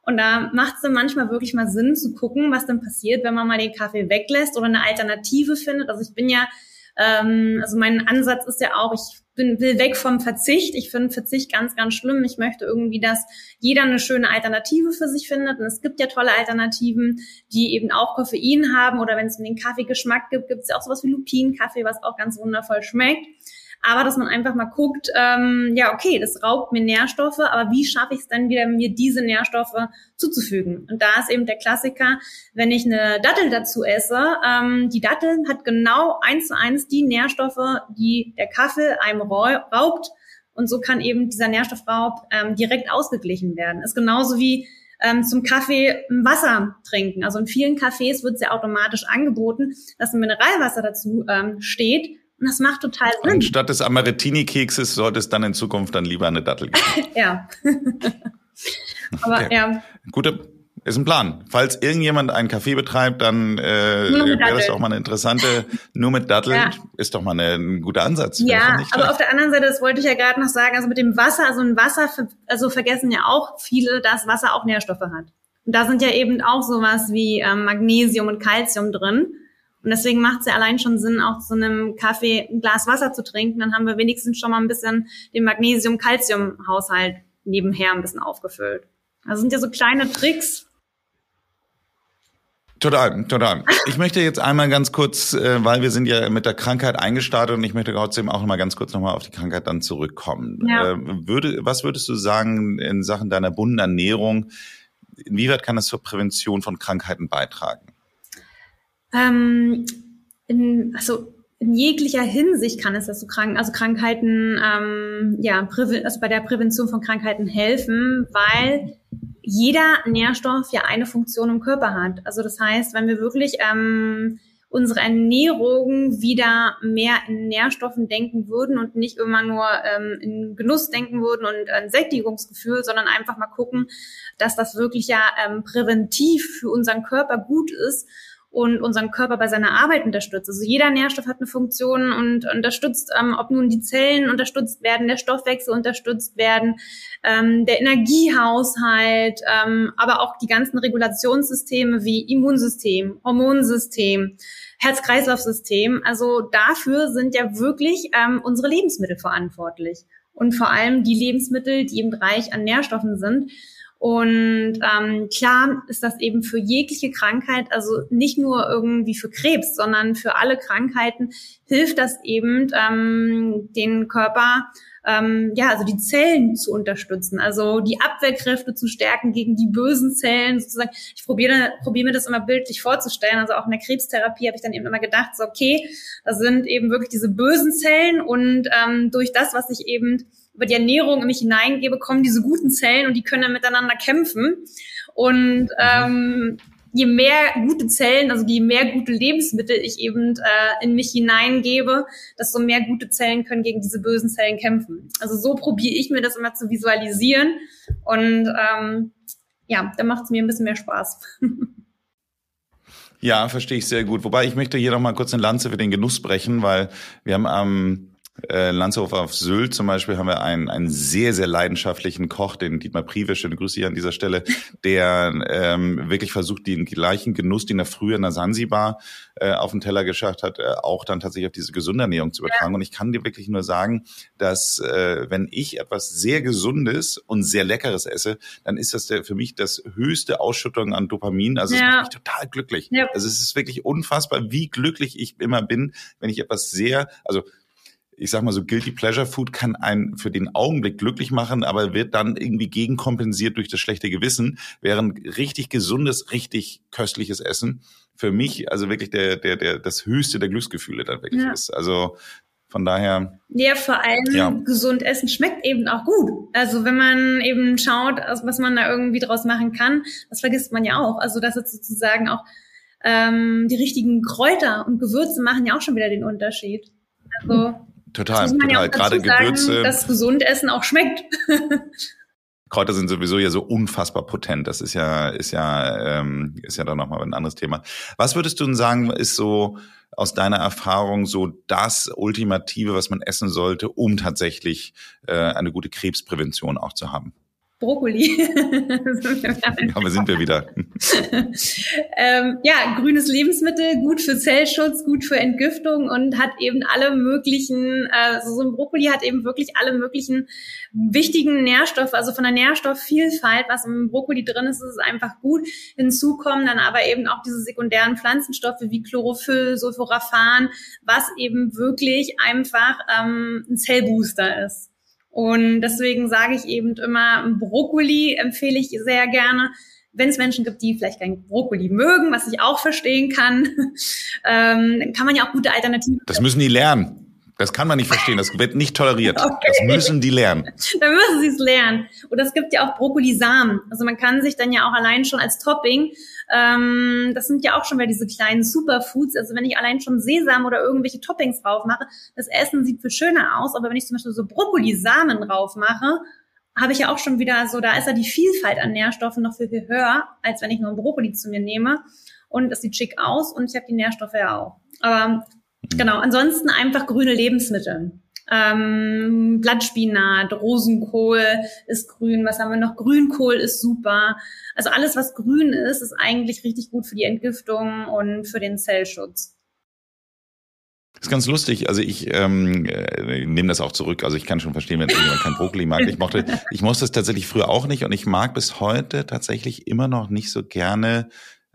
Und da macht es dann manchmal wirklich mal Sinn zu gucken, was dann passiert, wenn man mal den Kaffee weglässt oder eine Alternative findet. Also ich bin ja ähm, also mein Ansatz ist ja auch, ich bin, will weg vom Verzicht. Ich finde Verzicht ganz, ganz schlimm. Ich möchte irgendwie, dass jeder eine schöne Alternative für sich findet. Und es gibt ja tolle Alternativen, die eben auch Koffein haben. Oder wenn es um den Kaffeegeschmack gibt, gibt es ja auch sowas wie Lupinenkaffee, was auch ganz wundervoll schmeckt aber dass man einfach mal guckt, ähm, ja, okay, das raubt mir Nährstoffe, aber wie schaffe ich es dann wieder, mir diese Nährstoffe zuzufügen? Und da ist eben der Klassiker, wenn ich eine Dattel dazu esse, ähm, die Dattel hat genau eins zu eins die Nährstoffe, die der Kaffee einem raubt. Und so kann eben dieser Nährstoffraub ähm, direkt ausgeglichen werden. Ist genauso wie ähm, zum Kaffee Wasser trinken. Also in vielen Cafés wird es ja automatisch angeboten, dass ein Mineralwasser dazu ähm, steht. Und das macht total Sinn. Anstatt des Amaretini-Kekses sollte es dann in Zukunft dann lieber eine Dattel geben. ja. Aber okay. ja. Gute, ist ein Plan. Falls irgendjemand einen Café betreibt, dann äh, wäre das doch mal eine interessante, nur mit Datteln, ja. ist doch mal eine, ein guter Ansatz. Ja, aber auf der anderen Seite, das wollte ich ja gerade noch sagen, also mit dem Wasser, also ein Wasser, also vergessen ja auch viele, dass Wasser auch Nährstoffe hat. Und da sind ja eben auch sowas wie ähm, Magnesium und Calcium drin. Und deswegen macht es ja allein schon Sinn, auch zu einem Kaffee ein Glas Wasser zu trinken. Dann haben wir wenigstens schon mal ein bisschen den Magnesium-Calcium-Haushalt nebenher ein bisschen aufgefüllt. Also sind ja so kleine Tricks. Total, total. Ich möchte jetzt einmal ganz kurz, äh, weil wir sind ja mit der Krankheit eingestartet und ich möchte trotzdem auch noch mal ganz kurz nochmal auf die Krankheit dann zurückkommen. Ja. Äh, würde, was würdest du sagen in Sachen deiner bunten Ernährung? Inwieweit kann das zur Prävention von Krankheiten beitragen? Ähm, in, also in jeglicher Hinsicht kann es so krank, also Krankheiten, ähm, ja, also bei der Prävention von Krankheiten helfen, weil jeder Nährstoff ja eine Funktion im Körper hat. Also das heißt, wenn wir wirklich ähm, unsere Ernährung wieder mehr in Nährstoffen denken würden und nicht immer nur ähm, in Genuss denken würden und ein Sättigungsgefühl, sondern einfach mal gucken, dass das wirklich ja ähm, präventiv für unseren Körper gut ist und unseren Körper bei seiner Arbeit unterstützt. Also jeder Nährstoff hat eine Funktion und unterstützt, ähm, ob nun die Zellen unterstützt werden, der Stoffwechsel unterstützt werden, ähm, der Energiehaushalt, ähm, aber auch die ganzen Regulationssysteme wie Immunsystem, Hormonsystem, Herz-Kreislauf-System. Also dafür sind ja wirklich ähm, unsere Lebensmittel verantwortlich und vor allem die Lebensmittel, die eben reich an Nährstoffen sind. Und ähm, klar ist das eben für jegliche Krankheit, also nicht nur irgendwie für Krebs, sondern für alle Krankheiten hilft das eben, ähm, den Körper ähm, ja, also die Zellen zu unterstützen, also die Abwehrkräfte zu stärken gegen die bösen Zellen sozusagen. Ich probiere, probiere mir das immer bildlich vorzustellen. Also auch in der Krebstherapie habe ich dann eben immer gedacht, so okay, das sind eben wirklich diese bösen Zellen und ähm, durch das, was ich eben über die Ernährung in mich hineingebe, kommen diese guten Zellen und die können dann miteinander kämpfen. Und mhm. ähm, je mehr gute Zellen, also je mehr gute Lebensmittel ich eben äh, in mich hineingebe, desto mehr gute Zellen können gegen diese bösen Zellen kämpfen. Also so probiere ich mir das immer zu visualisieren und ähm, ja, da macht es mir ein bisschen mehr Spaß. Ja, verstehe ich sehr gut. Wobei ich möchte hier noch mal kurz eine Lanze für den Genuss brechen, weil wir haben am äh, Landshof auf Sylt zum Beispiel haben wir einen, einen sehr, sehr leidenschaftlichen Koch, den Dietmar Prive, schöne Grüße hier an dieser Stelle, der ähm, wirklich versucht, den gleichen Genuss, den er früher in der Sansibar äh, auf den Teller geschafft hat, äh, auch dann tatsächlich auf diese gesunde Ernährung zu übertragen. Ja. Und ich kann dir wirklich nur sagen, dass äh, wenn ich etwas sehr Gesundes und sehr Leckeres esse, dann ist das der, für mich das höchste Ausschüttung an Dopamin. Also es macht mich total glücklich. Ja. Also es ist wirklich unfassbar, wie glücklich ich immer bin, wenn ich etwas sehr, also ich sag mal so, Guilty Pleasure Food kann einen für den Augenblick glücklich machen, aber wird dann irgendwie gegenkompensiert durch das schlechte Gewissen, während richtig gesundes, richtig köstliches Essen für mich also wirklich der, der, der, das höchste der Glücksgefühle dann wirklich ja. ist. Also von daher. Ja, vor allem ja. gesund essen schmeckt eben auch gut. Also wenn man eben schaut, was man da irgendwie draus machen kann, das vergisst man ja auch. Also das ist sozusagen auch ähm, die richtigen Kräuter und Gewürze machen ja auch schon wieder den Unterschied. Also Total, total. Ja Gerade Gewürze. dass gesund Essen auch schmeckt. Kräuter sind sowieso ja so unfassbar potent. Das ist ja, ist ja, ähm, ist ja dann nochmal ein anderes Thema. Was würdest du denn sagen, ist so aus deiner Erfahrung so das Ultimative, was man essen sollte, um tatsächlich äh, eine gute Krebsprävention auch zu haben? Brokkoli. Aber sind wir wieder. ähm, ja, grünes Lebensmittel, gut für Zellschutz, gut für Entgiftung und hat eben alle möglichen, äh, so ein Brokkoli hat eben wirklich alle möglichen wichtigen Nährstoffe, also von der Nährstoffvielfalt, was im Brokkoli drin ist, ist es einfach gut. Hinzu kommen dann aber eben auch diese sekundären Pflanzenstoffe wie Chlorophyll, Sulforaphan, was eben wirklich einfach ähm, ein Zellbooster ist. Und deswegen sage ich eben immer, Brokkoli empfehle ich sehr gerne. Wenn es Menschen gibt, die vielleicht kein Brokkoli mögen, was ich auch verstehen kann, ähm, kann man ja auch gute Alternativen. Das müssen die lernen. Das kann man nicht verstehen. Das wird nicht toleriert. Okay. Das müssen die lernen. Dann müssen sie es lernen. Und es gibt ja auch Brokkolisamen. Also man kann sich dann ja auch allein schon als Topping ähm, das sind ja auch schon wieder diese kleinen Superfoods. Also wenn ich allein schon Sesam oder irgendwelche Toppings drauf mache, das Essen sieht viel schöner aus. Aber wenn ich zum Beispiel so Brokkolisamen drauf mache, habe ich ja auch schon wieder so, da ist ja die Vielfalt an Nährstoffen noch viel, viel höher, als wenn ich nur ein Brokkoli zu mir nehme. Und es sieht schick aus und ich habe die Nährstoffe ja auch. Aber genau, ansonsten einfach grüne Lebensmittel. Ähm, Blattspinat, Rosenkohl ist grün. Was haben wir noch? Grünkohl ist super. Also alles, was grün ist, ist eigentlich richtig gut für die Entgiftung und für den Zellschutz. Das ist ganz lustig. Also ich ähm, äh, nehme das auch zurück. Also ich kann schon verstehen, wenn jemand kein Brokkoli mag. Ich mochte, ich mochte es tatsächlich früher auch nicht und ich mag bis heute tatsächlich immer noch nicht so gerne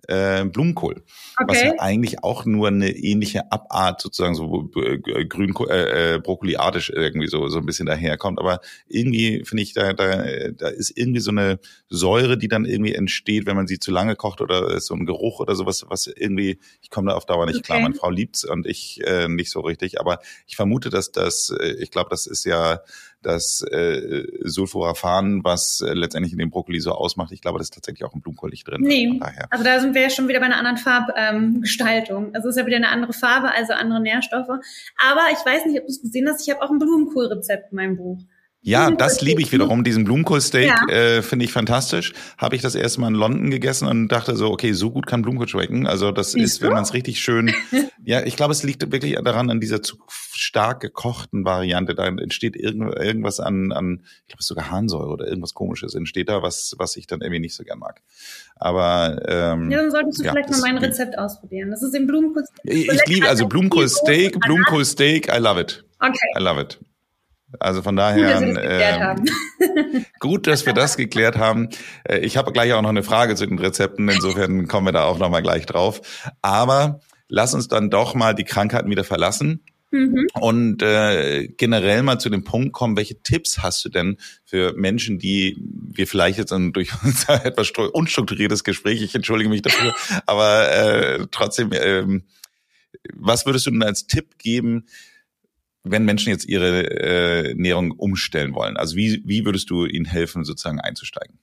äh, Blumenkohl. Okay. Was ja eigentlich auch nur eine ähnliche Abart sozusagen so äh, grün äh, äh, brokkoliartisch irgendwie so so ein bisschen daherkommt. Aber irgendwie finde ich da da da ist irgendwie so eine Säure, die dann irgendwie entsteht, wenn man sie zu lange kocht oder so ein Geruch oder sowas, was irgendwie ich komme da auf Dauer nicht okay. klar. Meine Frau liebt's und ich äh, nicht so richtig. Aber ich vermute, dass das äh, ich glaube, das ist ja das äh, Sulforaphan, was äh, letztendlich in dem Brokkoli so ausmacht. Ich glaube, das ist tatsächlich auch im Blumenkohl nicht drin. Nee, also da sind wir ja schon wieder bei einer anderen Farbgestaltung. Ähm, also es ist ja wieder eine andere Farbe, also andere Nährstoffe. Aber ich weiß nicht, ob du es gesehen hast, ich habe auch ein Blumenkohlrezept in meinem Buch. Ja, das liebe ich wiederum. Diesen Blumenkohlsteak ja. äh, finde ich fantastisch. Habe ich das erste Mal in London gegessen und dachte so, okay, so gut kann Blumenkohl schmecken. Also das Siehst ist, wenn man es richtig schön. ja, ich glaube, es liegt wirklich daran an dieser zu stark gekochten Variante. Da entsteht irgend, irgendwas an, an, ich glaube, sogar Harnsäure oder irgendwas Komisches entsteht da, was was ich dann irgendwie nicht so gern mag. Aber ähm, ja, dann solltest du ja, vielleicht mal mein Rezept ausprobieren. Das ist im Blumenkohl. Ich, ich liebe also Blumenkohlsteak, Blumenkohlsteak. I love it. Okay. I love it. Also von daher gut, dass wir das, äh, gut, dass wir das geklärt haben. Äh, ich habe gleich auch noch eine Frage zu den Rezepten, insofern kommen wir da auch noch mal gleich drauf. Aber lass uns dann doch mal die Krankheiten wieder verlassen. Mhm. Und äh, generell mal zu dem Punkt kommen, welche Tipps hast du denn für Menschen, die wir vielleicht jetzt durch unser etwas unstrukturiertes Gespräch, ich entschuldige mich dafür, aber äh, trotzdem, äh, was würdest du denn als Tipp geben, wenn Menschen jetzt ihre äh, Ernährung umstellen wollen? Also wie, wie würdest du ihnen helfen, sozusagen einzusteigen?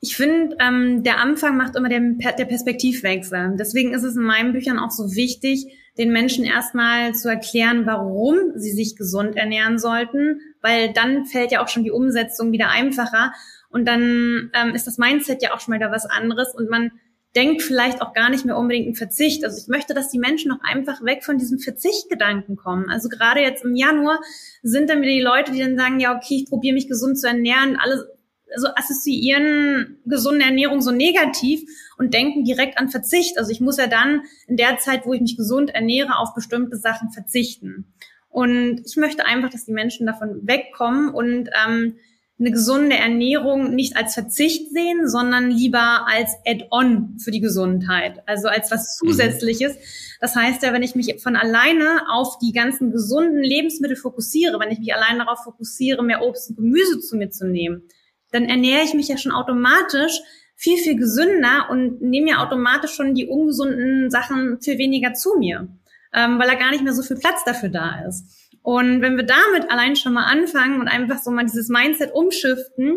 Ich finde, ähm, der Anfang macht immer den, der Perspektivwechsel. Deswegen ist es in meinen Büchern auch so wichtig, den Menschen erstmal zu erklären, warum sie sich gesund ernähren sollten, weil dann fällt ja auch schon die Umsetzung wieder einfacher und dann ähm, ist das Mindset ja auch schon mal da was anderes und man denkt vielleicht auch gar nicht mehr unbedingt einen Verzicht. Also ich möchte, dass die Menschen noch einfach weg von diesem Verzichtgedanken kommen. Also gerade jetzt im Januar sind dann wieder die Leute, die dann sagen, ja, okay, ich probiere mich gesund zu ernähren, alle so assoziieren gesunde Ernährung so negativ und denken direkt an Verzicht. Also ich muss ja dann in der Zeit, wo ich mich gesund ernähre, auf bestimmte Sachen verzichten. Und ich möchte einfach, dass die Menschen davon wegkommen und ähm, eine gesunde Ernährung nicht als Verzicht sehen, sondern lieber als Add-on für die Gesundheit, also als was mhm. Zusätzliches. Das heißt ja, wenn ich mich von alleine auf die ganzen gesunden Lebensmittel fokussiere, wenn ich mich allein darauf fokussiere, mehr Obst und Gemüse zu mir zu nehmen, dann ernähre ich mich ja schon automatisch viel, viel gesünder und nehme ja automatisch schon die ungesunden Sachen viel weniger zu mir, ähm, weil da gar nicht mehr so viel Platz dafür da ist. Und wenn wir damit allein schon mal anfangen und einfach so mal dieses Mindset umschiften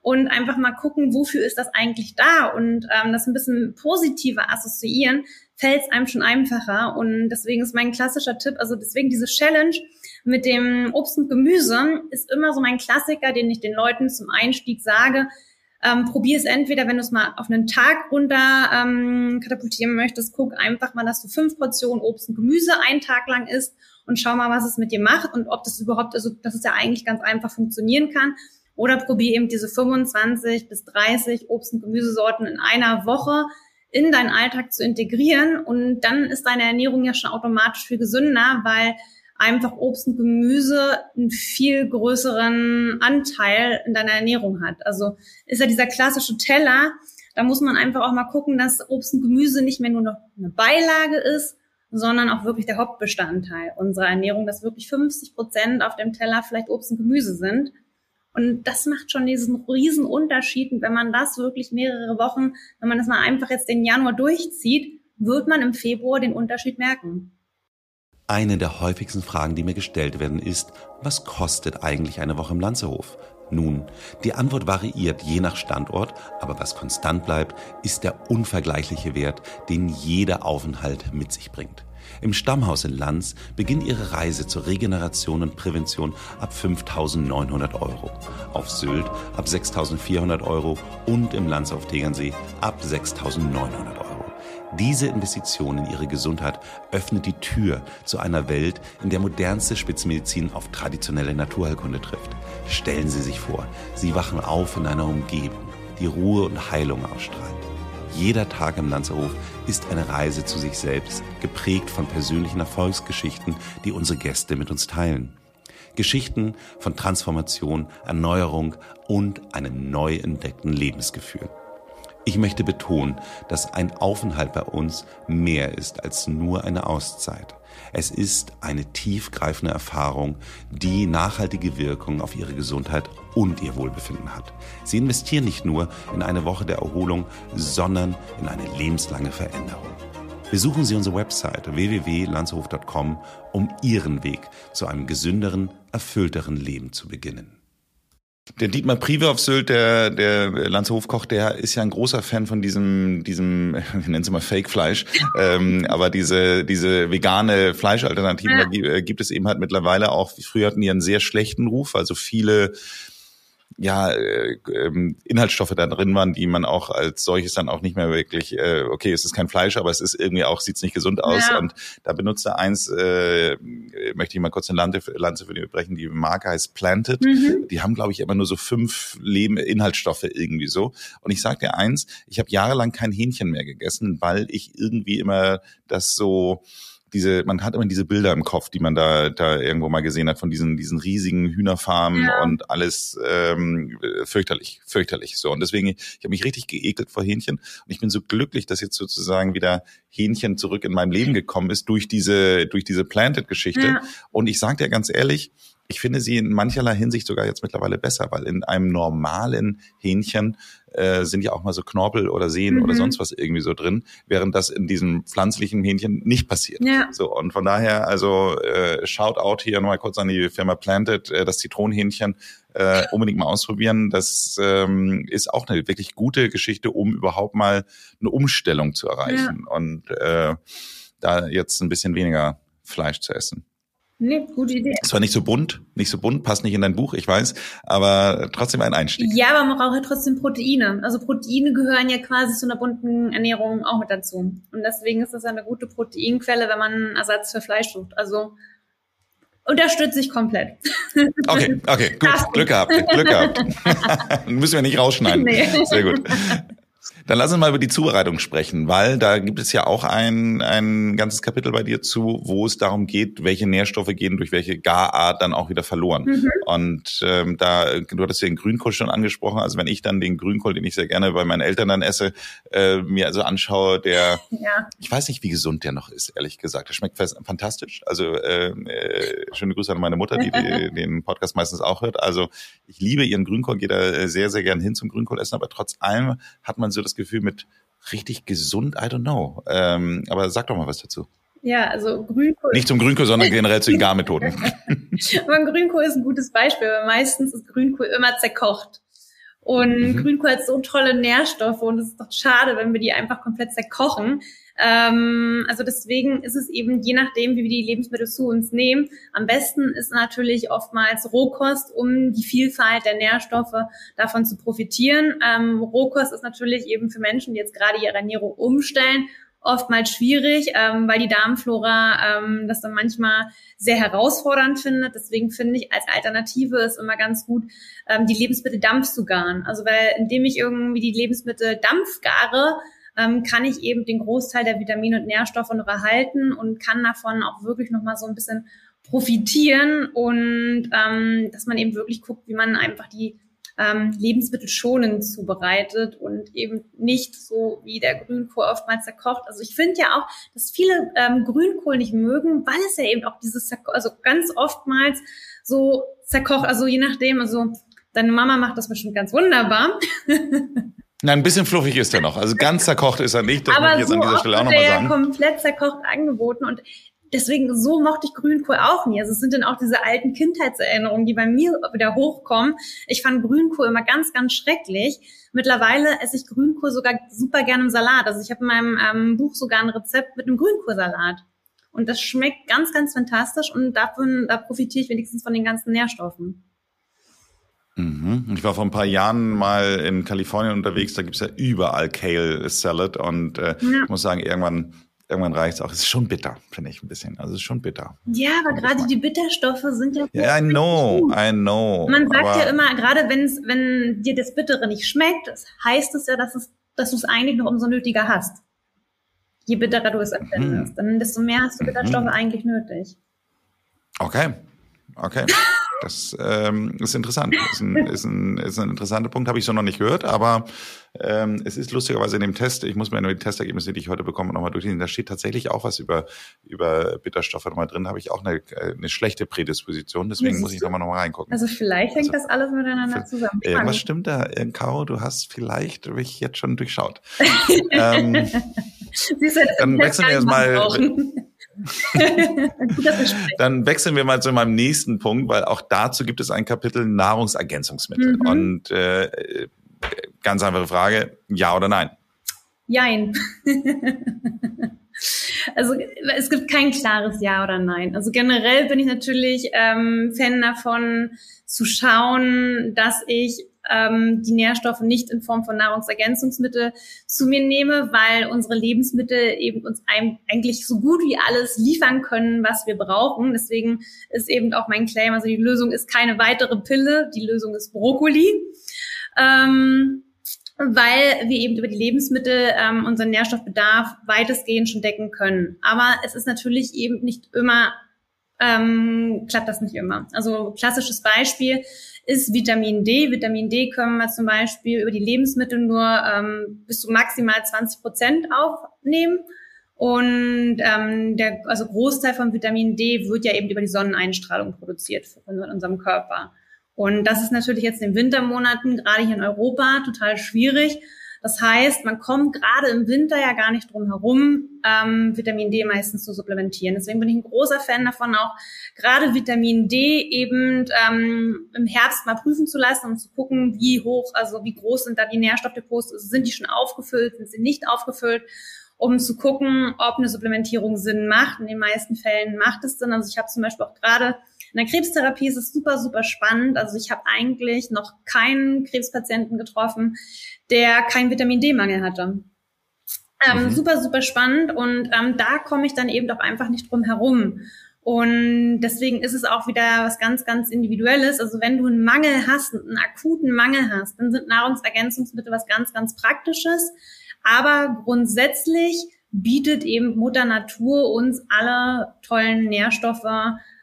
und einfach mal gucken, wofür ist das eigentlich da und ähm, das ein bisschen positiver assoziieren, fällt es einem schon einfacher. Und deswegen ist mein klassischer Tipp, also deswegen diese Challenge mit dem Obst und Gemüse ist immer so mein Klassiker, den ich den Leuten zum Einstieg sage. Ähm, probier es entweder, wenn du es mal auf einen Tag runter ähm, katapultieren möchtest, guck einfach mal, dass du fünf Portionen Obst und Gemüse einen Tag lang isst und schau mal, was es mit dir macht und ob das überhaupt, also dass es ja eigentlich ganz einfach funktionieren kann. Oder probier eben diese 25 bis 30 Obst- und Gemüsesorten in einer Woche in deinen Alltag zu integrieren. Und dann ist deine Ernährung ja schon automatisch viel gesünder, weil einfach Obst und Gemüse einen viel größeren Anteil in deiner Ernährung hat. Also ist ja dieser klassische Teller, da muss man einfach auch mal gucken, dass Obst und Gemüse nicht mehr nur noch eine Beilage ist, sondern auch wirklich der Hauptbestandteil unserer Ernährung, dass wirklich 50 Prozent auf dem Teller vielleicht Obst und Gemüse sind. Und das macht schon diesen riesen Unterschied. Und wenn man das wirklich mehrere Wochen, wenn man das mal einfach jetzt den Januar durchzieht, wird man im Februar den Unterschied merken. Eine der häufigsten Fragen, die mir gestellt werden, ist, was kostet eigentlich eine Woche im Lanzerhof? Nun, die Antwort variiert je nach Standort, aber was konstant bleibt, ist der unvergleichliche Wert, den jeder Aufenthalt mit sich bringt. Im Stammhaus in Lanz beginnt Ihre Reise zur Regeneration und Prävention ab 5.900 Euro, auf Sylt ab 6.400 Euro und im Lanz auf Tegernsee ab 6.900 Euro. Diese Investition in ihre Gesundheit öffnet die Tür zu einer Welt, in der modernste Spitzenmedizin auf traditionelle Naturheilkunde trifft. Stellen Sie sich vor, Sie wachen auf in einer Umgebung, die Ruhe und Heilung ausstrahlt. Jeder Tag im Lanzerhof ist eine Reise zu sich selbst, geprägt von persönlichen Erfolgsgeschichten, die unsere Gäste mit uns teilen. Geschichten von Transformation, Erneuerung und einem neu entdeckten Lebensgefühl. Ich möchte betonen, dass ein Aufenthalt bei uns mehr ist als nur eine Auszeit. Es ist eine tiefgreifende Erfahrung, die nachhaltige Wirkung auf Ihre Gesundheit und Ihr Wohlbefinden hat. Sie investieren nicht nur in eine Woche der Erholung, sondern in eine lebenslange Veränderung. Besuchen Sie unsere Website www.landshof.com, um Ihren Weg zu einem gesünderen, erfüllteren Leben zu beginnen. Der Dietmar Prive auf Sylt, der, der Lanzerhofkoch, der ist ja ein großer Fan von diesem, diesem, wir nennen es immer Fake-Fleisch, ähm, aber diese, diese vegane Fleischalternative, ja. da gibt es eben halt mittlerweile auch, früher hatten die einen sehr schlechten Ruf, also viele ja, äh, ähm, Inhaltsstoffe da drin waren, die man auch als solches dann auch nicht mehr wirklich, äh, okay, es ist kein Fleisch, aber es ist irgendwie auch, sieht's nicht gesund aus. Ja. Und da benutzt er eins, äh, möchte ich mal kurz eine Lanze, Lanze für die brechen, die Marke heißt Planted. Mhm. Die haben, glaube ich, immer nur so fünf Leben Inhaltsstoffe irgendwie so. Und ich sag dir eins, ich habe jahrelang kein Hähnchen mehr gegessen, weil ich irgendwie immer das so diese, man hat immer diese Bilder im Kopf, die man da, da irgendwo mal gesehen hat von diesen, diesen riesigen Hühnerfarmen ja. und alles ähm, fürchterlich, fürchterlich. So. Und deswegen, ich habe mich richtig geekelt vor Hähnchen. Und ich bin so glücklich, dass jetzt sozusagen wieder Hähnchen zurück in meinem Leben gekommen ist durch diese, durch diese Planted-Geschichte. Ja. Und ich sage dir ganz ehrlich, ich finde sie in mancherlei Hinsicht sogar jetzt mittlerweile besser, weil in einem normalen Hähnchen äh, sind ja auch mal so Knorpel oder Sehen mhm. oder sonst was irgendwie so drin, während das in diesem pflanzlichen Hähnchen nicht passiert. Ja. So und von daher also äh, shout out hier nochmal kurz an die Firma Planted, äh, das Zitronenhähnchen äh, unbedingt mal ausprobieren. Das ähm, ist auch eine wirklich gute Geschichte, um überhaupt mal eine Umstellung zu erreichen ja. und äh, da jetzt ein bisschen weniger Fleisch zu essen. Nee, gute Idee. Es war nicht so bunt, nicht so bunt, passt nicht in dein Buch, ich weiß, aber trotzdem ein Einstieg. Ja, aber man braucht ja trotzdem Proteine. Also Proteine gehören ja quasi zu einer bunten Ernährung auch mit dazu. Und deswegen ist das eine gute Proteinquelle, wenn man einen Ersatz für Fleisch sucht. Also unterstütze ich komplett. Okay, okay, gut. Glück gehabt, Glück gehabt. Müssen wir nicht rausschneiden. Nee. Sehr gut. Dann lass uns mal über die Zubereitung sprechen, weil da gibt es ja auch ein, ein ganzes Kapitel bei dir zu, wo es darum geht, welche Nährstoffe gehen durch welche Garart dann auch wieder verloren. Mhm. Und ähm, da, du hattest ja den Grünkohl schon angesprochen, also wenn ich dann den Grünkohl, den ich sehr gerne bei meinen Eltern dann esse, äh, mir also anschaue, der, ja. ich weiß nicht, wie gesund der noch ist, ehrlich gesagt. Der schmeckt fantastisch. Also äh, äh, schöne Grüße an meine Mutter, die, die den Podcast meistens auch hört. Also ich liebe ihren Grünkohl, gehe da sehr, sehr gern hin zum Grünkohl essen, aber trotz allem hat man so das Gefühl mit richtig gesund, I don't know. Ähm, aber sag doch mal was dazu. Ja, also Grünkohl. Nicht zum Grünkohl, sondern generell zu den Garmethoden. aber Grünkohl ist ein gutes Beispiel, weil meistens ist Grünkohl immer zerkocht. Und mhm. Grünkohl hat so tolle Nährstoffe und es ist doch schade, wenn wir die einfach komplett zerkochen. Ähm, also deswegen ist es eben, je nachdem, wie wir die Lebensmittel zu uns nehmen, am besten ist natürlich oftmals Rohkost, um die Vielfalt der Nährstoffe davon zu profitieren. Ähm, Rohkost ist natürlich eben für Menschen, die jetzt gerade ihre Ernährung umstellen, oftmals schwierig, ähm, weil die Darmflora ähm, das dann manchmal sehr herausfordernd findet. Deswegen finde ich als Alternative ist immer ganz gut, ähm, die Lebensmittel dampf zu garen. Also weil indem ich irgendwie die Lebensmittel dampfgare, ähm, kann ich eben den Großteil der Vitamine und Nährstoffe noch erhalten und kann davon auch wirklich noch mal so ein bisschen profitieren und ähm, dass man eben wirklich guckt, wie man einfach die ähm, Lebensmittel schonend zubereitet und eben nicht so wie der Grünkohl oftmals zerkocht. Also ich finde ja auch, dass viele ähm, Grünkohl nicht mögen, weil es ja eben auch dieses, also ganz oftmals so zerkocht, also je nachdem, also deine Mama macht das bestimmt ganz wunderbar. Nein, ein bisschen fluffig ist er noch. Also ganz zerkocht ist er nicht. Das Aber muss ich jetzt so an dieser Stelle auch nochmal sagen. komplett zerkocht angeboten und deswegen so mochte ich Grünkohl auch nie. Also es sind dann auch diese alten Kindheitserinnerungen, die bei mir wieder hochkommen. Ich fand Grünkohl immer ganz, ganz schrecklich. Mittlerweile esse ich Grünkohl sogar super gerne im Salat. Also ich habe in meinem ähm, Buch sogar ein Rezept mit einem Grünkohlsalat. Und das schmeckt ganz, ganz fantastisch und davon, da profitiere ich wenigstens von den ganzen Nährstoffen. Mhm. Ich war vor ein paar Jahren mal in Kalifornien unterwegs, da gibt's ja überall Kale Salad und äh, ja. ich muss sagen, irgendwann irgendwann reicht's auch. Es ist schon bitter, finde ich ein bisschen. Also es ist schon bitter. Ja, aber gerade die Bitterstoffe sind ja. Ja, I know, gut. I know. Man sagt ja immer, gerade wenn's, wenn dir das Bittere nicht schmeckt, heißt es ja, dass es, dass du es eigentlich noch umso nötiger hast. Je bitterer du es empfindest, mhm. dann desto mehr hast du Bitterstoffe mhm. eigentlich nötig. Okay, okay. Das ähm, ist interessant. Ist ein, ist, ein, ist ein interessanter Punkt, habe ich so noch nicht gehört, aber ähm, es ist lustigerweise in dem Test, ich muss mir nur die Testergebnisse, die ich heute bekomme, nochmal durchlesen. Da steht tatsächlich auch was über, über Bitterstoffe nochmal drin. Da habe ich auch eine, eine schlechte Prädisposition, deswegen muss ich nochmal noch mal reingucken. Also vielleicht hängt also, das alles miteinander zusammen. Irgendwas stimmt da, äh, Caro, du hast vielleicht mich jetzt schon durchschaut. ähm, Siehst du, dann wechseln wir jetzt mal. Dann wechseln wir mal zu meinem nächsten Punkt, weil auch dazu gibt es ein Kapitel Nahrungsergänzungsmittel. Mhm. Und äh, ganz einfache Frage, ja oder nein? Jein. Also es gibt kein klares Ja oder Nein. Also generell bin ich natürlich ähm, Fan davon zu schauen, dass ich ähm, die Nährstoffe nicht in Form von Nahrungsergänzungsmittel zu mir nehme, weil unsere Lebensmittel eben uns eigentlich so gut wie alles liefern können, was wir brauchen. Deswegen ist eben auch mein Claim, also die Lösung ist keine weitere Pille, die Lösung ist Brokkoli. Ähm, weil wir eben über die Lebensmittel ähm, unseren Nährstoffbedarf weitestgehend schon decken können. Aber es ist natürlich eben nicht immer, ähm, klappt das nicht immer. Also klassisches Beispiel ist Vitamin D. Vitamin D können wir zum Beispiel über die Lebensmittel nur ähm, bis zu maximal 20 Prozent aufnehmen. Und ähm, der also Großteil von Vitamin D wird ja eben über die Sonneneinstrahlung produziert von unserem Körper. Und das ist natürlich jetzt in den Wintermonaten, gerade hier in Europa, total schwierig. Das heißt, man kommt gerade im Winter ja gar nicht drum herum, ähm, Vitamin D meistens zu supplementieren. Deswegen bin ich ein großer Fan davon, auch gerade Vitamin D eben ähm, im Herbst mal prüfen zu lassen und zu gucken, wie hoch, also wie groß sind da die Nährstoffdepots, sind die schon aufgefüllt, sind sie nicht aufgefüllt um zu gucken, ob eine Supplementierung Sinn macht. In den meisten Fällen macht es Sinn. Also ich habe zum Beispiel auch gerade in der Krebstherapie ist es super, super spannend. Also ich habe eigentlich noch keinen Krebspatienten getroffen, der keinen Vitamin D-Mangel hatte. Ähm, mhm. Super, super spannend und ähm, da komme ich dann eben doch einfach nicht drum herum. Und deswegen ist es auch wieder was ganz, ganz Individuelles. Also wenn du einen Mangel hast, einen akuten Mangel hast, dann sind Nahrungsergänzungsmittel was ganz, ganz Praktisches. Aber grundsätzlich bietet eben Mutter Natur uns alle tollen Nährstoffe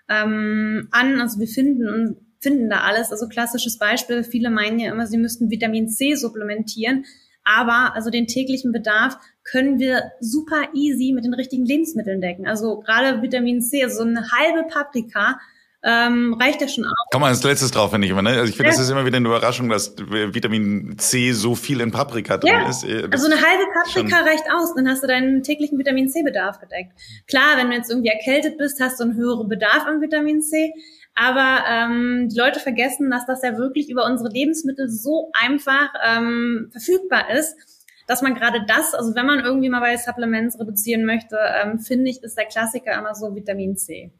ähm, an. Also wir finden und finden da alles. Also klassisches Beispiel, viele meinen ja immer, sie müssten Vitamin C supplementieren. Aber also den täglichen Bedarf können wir super easy mit den richtigen Lebensmitteln decken. Also gerade Vitamin C, also so eine halbe Paprika ähm, reicht ja schon aus. Komm mal als letztes drauf, finde ich immer. Ne? Also ich finde, ja. das ist immer wieder eine Überraschung, dass Vitamin C so viel in Paprika drin ja. ist. Das also eine halbe Paprika reicht aus, dann hast du deinen täglichen Vitamin C-Bedarf gedeckt. Klar, wenn du jetzt irgendwie erkältet bist, hast du einen höheren Bedarf an Vitamin C. Aber ähm, die Leute vergessen, dass das ja wirklich über unsere Lebensmittel so einfach ähm, verfügbar ist, dass man gerade das, also wenn man irgendwie mal bei Supplements reduzieren möchte, ähm, finde ich, ist der Klassiker immer so Vitamin C.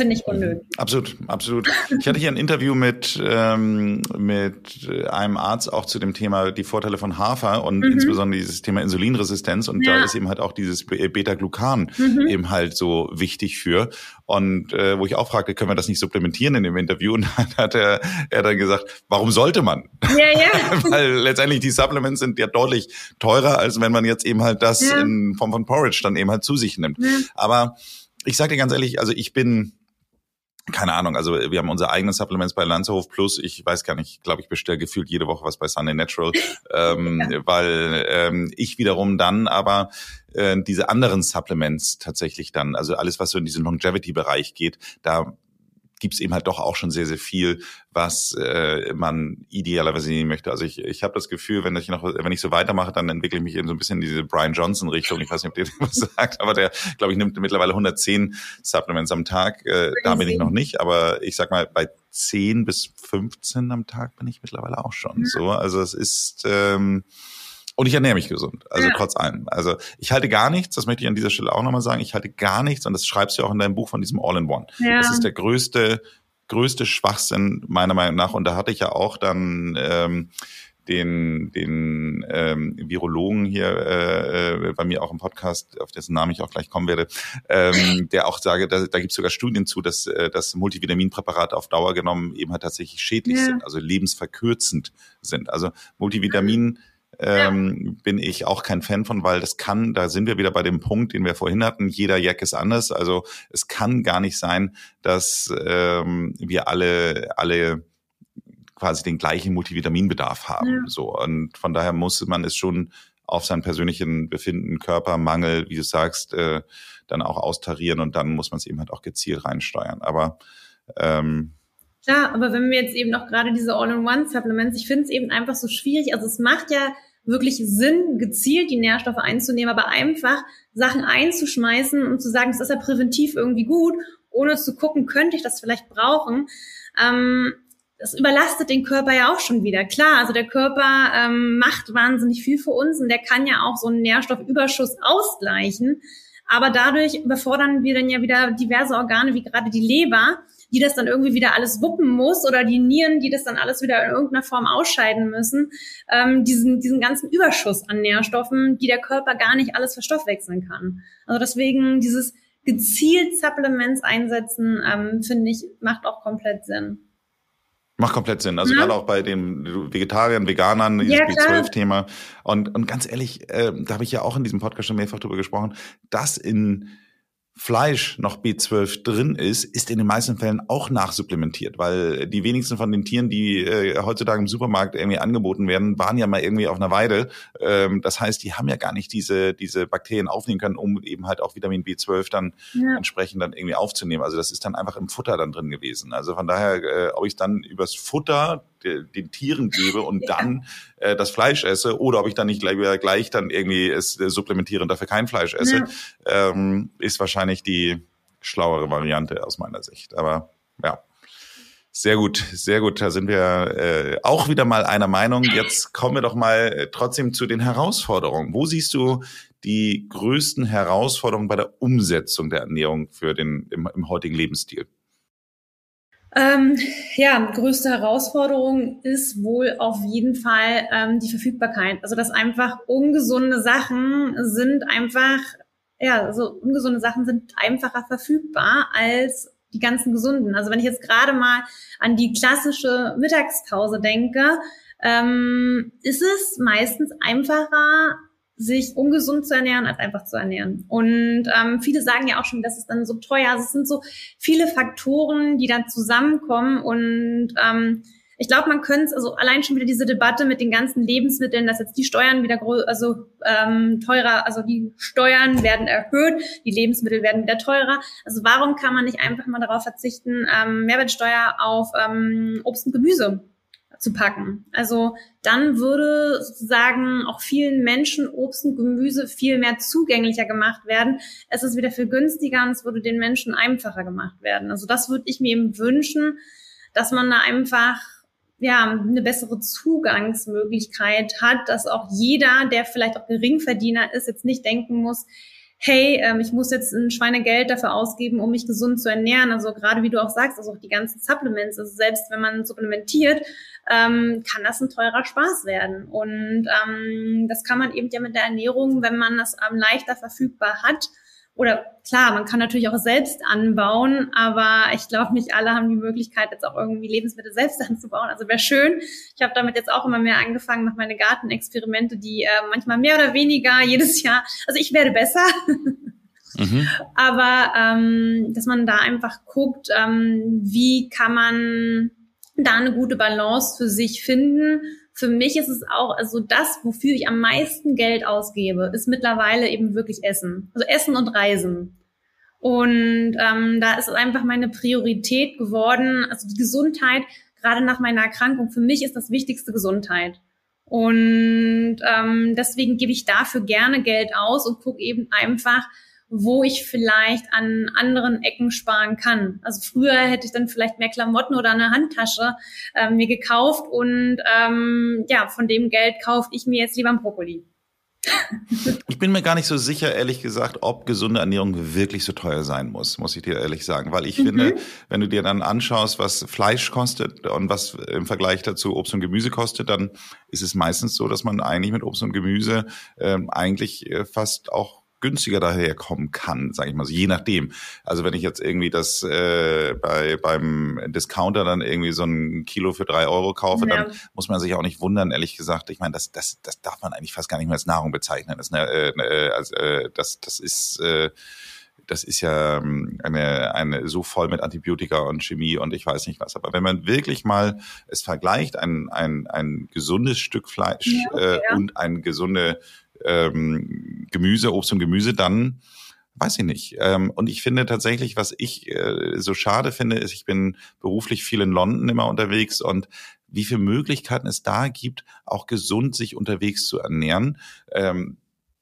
Finde ich unnötig. Absolut, absolut. Ich hatte hier ein Interview mit, ähm, mit einem Arzt auch zu dem Thema die Vorteile von Hafer und mhm. insbesondere dieses Thema Insulinresistenz. Und ja. da ist eben halt auch dieses Beta-Glucan mhm. eben halt so wichtig für. Und äh, wo ich auch fragte, können wir das nicht supplementieren in dem Interview? Und dann hat er, er dann gesagt, warum sollte man? Ja, ja. Weil letztendlich die Supplements sind ja deutlich teurer, als wenn man jetzt eben halt das ja. in Form von Porridge dann eben halt zu sich nimmt. Ja. Aber ich sage dir ganz ehrlich, also ich bin keine Ahnung, also wir haben unsere eigenen Supplements bei Lanzerhof Plus. Ich weiß gar nicht, glaube ich, bestelle gefühlt jede Woche was bei Sunday Natural, ähm, ja. weil ähm, ich wiederum dann aber äh, diese anderen Supplements tatsächlich dann, also alles, was so in diesen Longevity-Bereich geht, da gibt es eben halt doch auch schon sehr, sehr viel, was äh, man idealerweise nehmen möchte. Also ich, ich habe das Gefühl, wenn ich noch, wenn ich so weitermache, dann entwickle ich mich in so ein bisschen in diese Brian Johnson-Richtung. Ich weiß nicht, ob der was sagt, aber der, glaube ich, nimmt mittlerweile 110 Supplements am Tag. Äh, da bin ich noch nicht, aber ich sag mal, bei 10 bis 15 am Tag bin ich mittlerweile auch schon. So, also es ist ähm, und ich ernähre mich gesund, also ja. trotz allem. Also ich halte gar nichts, das möchte ich an dieser Stelle auch nochmal sagen, ich halte gar nichts, und das schreibst du auch in deinem Buch von diesem All-in-One. Ja. Das ist der größte, größte Schwachsinn meiner Meinung nach. Und da hatte ich ja auch dann ähm, den, den ähm, Virologen hier äh, äh, bei mir auch im Podcast, auf dessen Namen ich auch gleich kommen werde, ähm, der auch sage, da, da gibt es sogar Studien zu, dass, äh, dass Multivitaminpräparate auf Dauer genommen eben halt tatsächlich schädlich ja. sind, also lebensverkürzend sind. Also Multivitamin ähm, bin ich auch kein Fan von, weil das kann, da sind wir wieder bei dem Punkt, den wir vorhin hatten, jeder Jack ist anders. Also es kann gar nicht sein, dass ähm, wir alle, alle quasi den gleichen Multivitaminbedarf haben. Ja. So. Und von daher muss man es schon auf seinen persönlichen Befinden, Körper, Mangel, wie du sagst, äh, dann auch austarieren und dann muss man es eben halt auch gezielt reinsteuern. Aber ähm, Klar, aber wenn wir jetzt eben noch gerade diese All-in-One-Supplements, ich finde es eben einfach so schwierig. Also es macht ja wirklich Sinn, gezielt die Nährstoffe einzunehmen, aber einfach Sachen einzuschmeißen und zu sagen, das ist ja präventiv irgendwie gut, ohne zu gucken, könnte ich das vielleicht brauchen. Ähm, das überlastet den Körper ja auch schon wieder. Klar, also der Körper ähm, macht wahnsinnig viel für uns und der kann ja auch so einen Nährstoffüberschuss ausgleichen. Aber dadurch überfordern wir dann ja wieder diverse Organe, wie gerade die Leber, die das dann irgendwie wieder alles wuppen muss oder die Nieren, die das dann alles wieder in irgendeiner Form ausscheiden müssen, ähm, diesen, diesen ganzen Überschuss an Nährstoffen, die der Körper gar nicht alles verstoffwechseln kann. Also deswegen dieses gezielt Supplements einsetzen, ähm, finde ich, macht auch komplett Sinn. Macht komplett Sinn. Also ja. gerade auch bei den Vegetariern, Veganern, dieses ja, B12-Thema. Und, und ganz ehrlich, äh, da habe ich ja auch in diesem Podcast schon mehrfach drüber gesprochen, dass in Fleisch noch B12 drin ist, ist in den meisten Fällen auch nachsupplementiert, weil die wenigsten von den Tieren, die äh, heutzutage im Supermarkt irgendwie angeboten werden, waren ja mal irgendwie auf einer Weide. Ähm, das heißt, die haben ja gar nicht diese, diese Bakterien aufnehmen können, um eben halt auch Vitamin B12 dann ja. entsprechend dann irgendwie aufzunehmen. Also das ist dann einfach im Futter dann drin gewesen. Also von daher, äh, ob ich dann übers Futter den Tieren gebe und ja. dann äh, das Fleisch esse oder ob ich dann nicht gleich, gleich dann irgendwie es äh, supplementiere und dafür kein Fleisch esse, ja. ähm, ist wahrscheinlich die schlauere Variante aus meiner Sicht. Aber ja. Sehr gut, sehr gut. Da sind wir äh, auch wieder mal einer Meinung. Jetzt kommen wir doch mal äh, trotzdem zu den Herausforderungen. Wo siehst du die größten Herausforderungen bei der Umsetzung der Ernährung für den im, im heutigen Lebensstil? Ähm, ja, größte Herausforderung ist wohl auf jeden Fall ähm, die Verfügbarkeit. Also dass einfach ungesunde Sachen sind einfach, ja, also ungesunde Sachen sind einfacher verfügbar als die ganzen gesunden. Also wenn ich jetzt gerade mal an die klassische Mittagspause denke, ähm, ist es meistens einfacher, sich ungesund zu ernähren, als einfach zu ernähren. Und ähm, viele sagen ja auch schon, das ist dann so teuer. Also es sind so viele Faktoren, die dann zusammenkommen. Und ähm, ich glaube, man könnte also allein schon wieder diese Debatte mit den ganzen Lebensmitteln, dass jetzt die Steuern wieder also ähm, teurer, also die Steuern werden erhöht, die Lebensmittel werden wieder teurer. Also warum kann man nicht einfach mal darauf verzichten, ähm, Mehrwertsteuer auf ähm, Obst und Gemüse zu packen. Also dann würde sozusagen auch vielen Menschen Obst und Gemüse viel mehr zugänglicher gemacht werden. Es ist wieder viel günstiger und es würde den Menschen einfacher gemacht werden. Also das würde ich mir eben wünschen, dass man da einfach ja, eine bessere Zugangsmöglichkeit hat, dass auch jeder, der vielleicht auch Geringverdiener ist, jetzt nicht denken muss, hey, ähm, ich muss jetzt ein Schweinegeld dafür ausgeben, um mich gesund zu ernähren. Also gerade wie du auch sagst, also auch die ganzen Supplements, also selbst wenn man supplementiert, ähm, kann das ein teurer Spaß werden. Und ähm, das kann man eben ja mit der Ernährung, wenn man das ähm, leichter verfügbar hat, oder klar, man kann natürlich auch selbst anbauen, aber ich glaube, nicht alle haben die Möglichkeit, jetzt auch irgendwie Lebensmittel selbst anzubauen. Also wäre schön. Ich habe damit jetzt auch immer mehr angefangen, mache meine Gartenexperimente, die äh, manchmal mehr oder weniger jedes Jahr. Also ich werde besser. Mhm. Aber ähm, dass man da einfach guckt, ähm, wie kann man da eine gute Balance für sich finden für mich ist es auch, also das, wofür ich am meisten Geld ausgebe, ist mittlerweile eben wirklich Essen. Also Essen und Reisen. Und ähm, da ist es einfach meine Priorität geworden. Also die Gesundheit, gerade nach meiner Erkrankung, für mich ist das Wichtigste Gesundheit. Und ähm, deswegen gebe ich dafür gerne Geld aus und gucke eben einfach, wo ich vielleicht an anderen Ecken sparen kann. Also früher hätte ich dann vielleicht mehr Klamotten oder eine Handtasche äh, mir gekauft und ähm, ja, von dem Geld kaufe ich mir jetzt lieber ein Brokkoli. Ich bin mir gar nicht so sicher, ehrlich gesagt, ob gesunde Ernährung wirklich so teuer sein muss, muss ich dir ehrlich sagen. Weil ich mhm. finde, wenn du dir dann anschaust, was Fleisch kostet und was im Vergleich dazu Obst und Gemüse kostet, dann ist es meistens so, dass man eigentlich mit Obst und Gemüse ähm, eigentlich äh, fast auch günstiger daherkommen kann, sage ich mal so, je nachdem. Also wenn ich jetzt irgendwie das äh, bei beim Discounter dann irgendwie so ein Kilo für drei Euro kaufe, ja. dann muss man sich auch nicht wundern, ehrlich gesagt. Ich meine, das das das darf man eigentlich fast gar nicht mehr als Nahrung bezeichnen. Das, ne, äh, also, äh, das das ist äh, das ist ja ähm, eine, eine so voll mit Antibiotika und Chemie und ich weiß nicht was. Aber wenn man wirklich mal es vergleicht, ein, ein, ein gesundes Stück Fleisch ja, okay, äh, ja. und ein gesunde ähm, Gemüse, Obst und Gemüse, dann weiß ich nicht. Ähm, und ich finde tatsächlich, was ich äh, so schade finde, ist, ich bin beruflich viel in London immer unterwegs und wie viele Möglichkeiten es da gibt, auch gesund sich unterwegs zu ernähren. Ähm,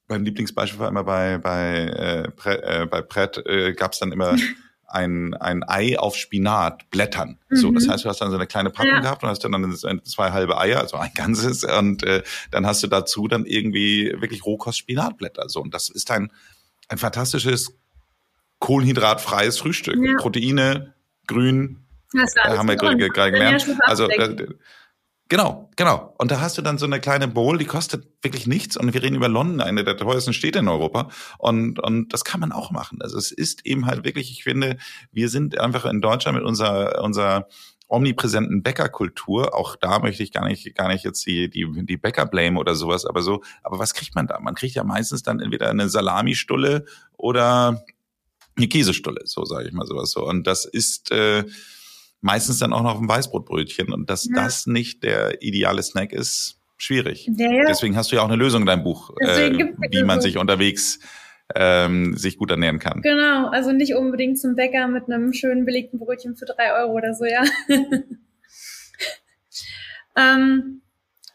mein Lieblingsbeispiel war immer bei bei äh, Pret, äh, bei Pret äh, gab es dann immer ein, ein Ei auf Spinatblättern. Mhm. So, das mhm. heißt, du hast dann so eine kleine Packung ja. gehabt und hast dann zwei halbe Eier, also ein ganzes, und äh, dann hast du dazu dann irgendwie wirklich Rohkost-Spinatblätter. So, und das ist ein, ein fantastisches kohlenhydratfreies Frühstück. Ja. Proteine, Grün, äh, haben wir gerade gelernt. Also Genau, genau. Und da hast du dann so eine kleine Bowl, die kostet wirklich nichts. Und wir reden über London, eine der teuersten Städte in Europa. Und, und das kann man auch machen. Also es ist eben halt wirklich, ich finde, wir sind einfach in Deutschland mit unserer, unserer omnipräsenten Bäckerkultur. Auch da möchte ich gar nicht, gar nicht jetzt die, die, die Bäcker blame oder sowas, aber so, aber was kriegt man da? Man kriegt ja meistens dann entweder eine Salamistulle oder eine Käsestulle, so sage ich mal sowas so. Und das ist äh, meistens dann auch noch ein Weißbrotbrötchen. Und dass ja. das nicht der ideale Snack ist, schwierig. Ja, Deswegen hast du ja auch eine Lösung in deinem Buch, äh, wie man sich unterwegs ähm, sich gut ernähren kann. Genau, also nicht unbedingt zum Bäcker mit einem schönen belegten Brötchen für drei Euro oder so, ja. ähm,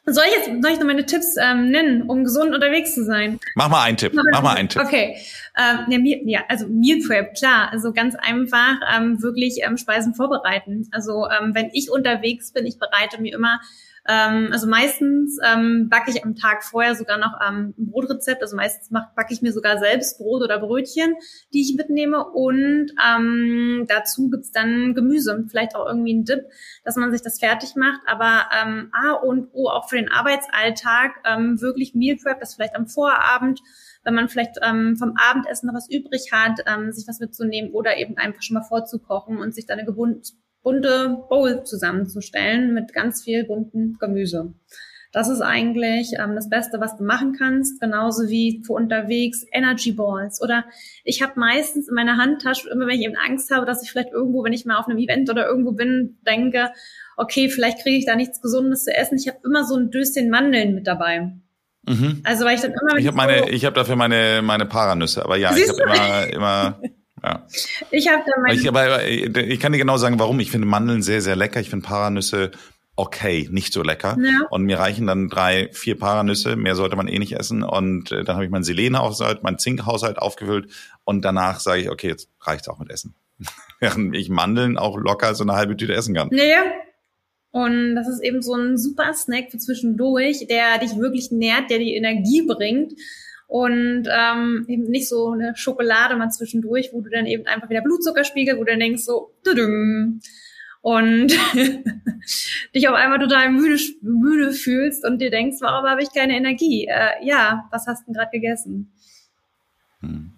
soll ich jetzt soll ich noch meine Tipps ähm, nennen, um gesund unterwegs zu sein? Mach mal einen Tipp. Mach mal einen Tipp. Okay. Ähm, ja, ja, also Meal Prep, klar. Also ganz einfach ähm, wirklich ähm, Speisen vorbereiten. Also ähm, wenn ich unterwegs bin, ich bereite mir immer ähm, also meistens ähm, backe ich am Tag vorher sogar noch ähm, ein Brotrezept. Also meistens backe ich mir sogar selbst Brot oder Brötchen, die ich mitnehme. Und ähm, dazu gibt's dann Gemüse, vielleicht auch irgendwie ein Dip, dass man sich das fertig macht. Aber ähm, A und O auch für den Arbeitsalltag ähm, wirklich Meal Prep, das vielleicht am Vorabend wenn man vielleicht ähm, vom Abendessen noch was übrig hat, ähm, sich was mitzunehmen oder eben einfach schon mal vorzukochen und sich dann eine bunte Bowl zusammenzustellen mit ganz viel bunten Gemüse. Das ist eigentlich ähm, das Beste, was du machen kannst, genauso wie für unterwegs Energy Balls. Oder ich habe meistens in meiner Handtasche, immer wenn ich eben Angst habe, dass ich vielleicht irgendwo, wenn ich mal auf einem Event oder irgendwo bin, denke, okay, vielleicht kriege ich da nichts Gesundes zu essen. Ich habe immer so ein Döschen Mandeln mit dabei. Mhm. Also weil ich dann immer. Ich habe meine, ich habe dafür meine meine Paranüsse, aber ja, Siehst ich habe immer immer Ja. Ich habe da meine. Ich, aber ich kann dir genau sagen, warum. Ich finde Mandeln sehr, sehr lecker. Ich finde Paranüsse okay, nicht so lecker. Ja. Und mir reichen dann drei, vier Paranüsse. Mehr sollte man eh nicht essen. Und äh, dann habe ich meinen Selenhaushalt, meinen Zinkhaushalt aufgefüllt. Und danach sage ich, okay, jetzt reicht's auch mit Essen. Während ich Mandeln auch locker so eine halbe Tüte essen kann. Naja. Und das ist eben so ein super Snack für zwischendurch, der dich wirklich nährt, der die Energie bringt und ähm, eben nicht so eine Schokolade mal zwischendurch, wo du dann eben einfach wieder Blutzuckerspiegel, wo du dann denkst so, tudum, und dich auf einmal total müde, müde fühlst und dir denkst, warum habe ich keine Energie? Äh, ja, was hast du denn gerade gegessen? Hm.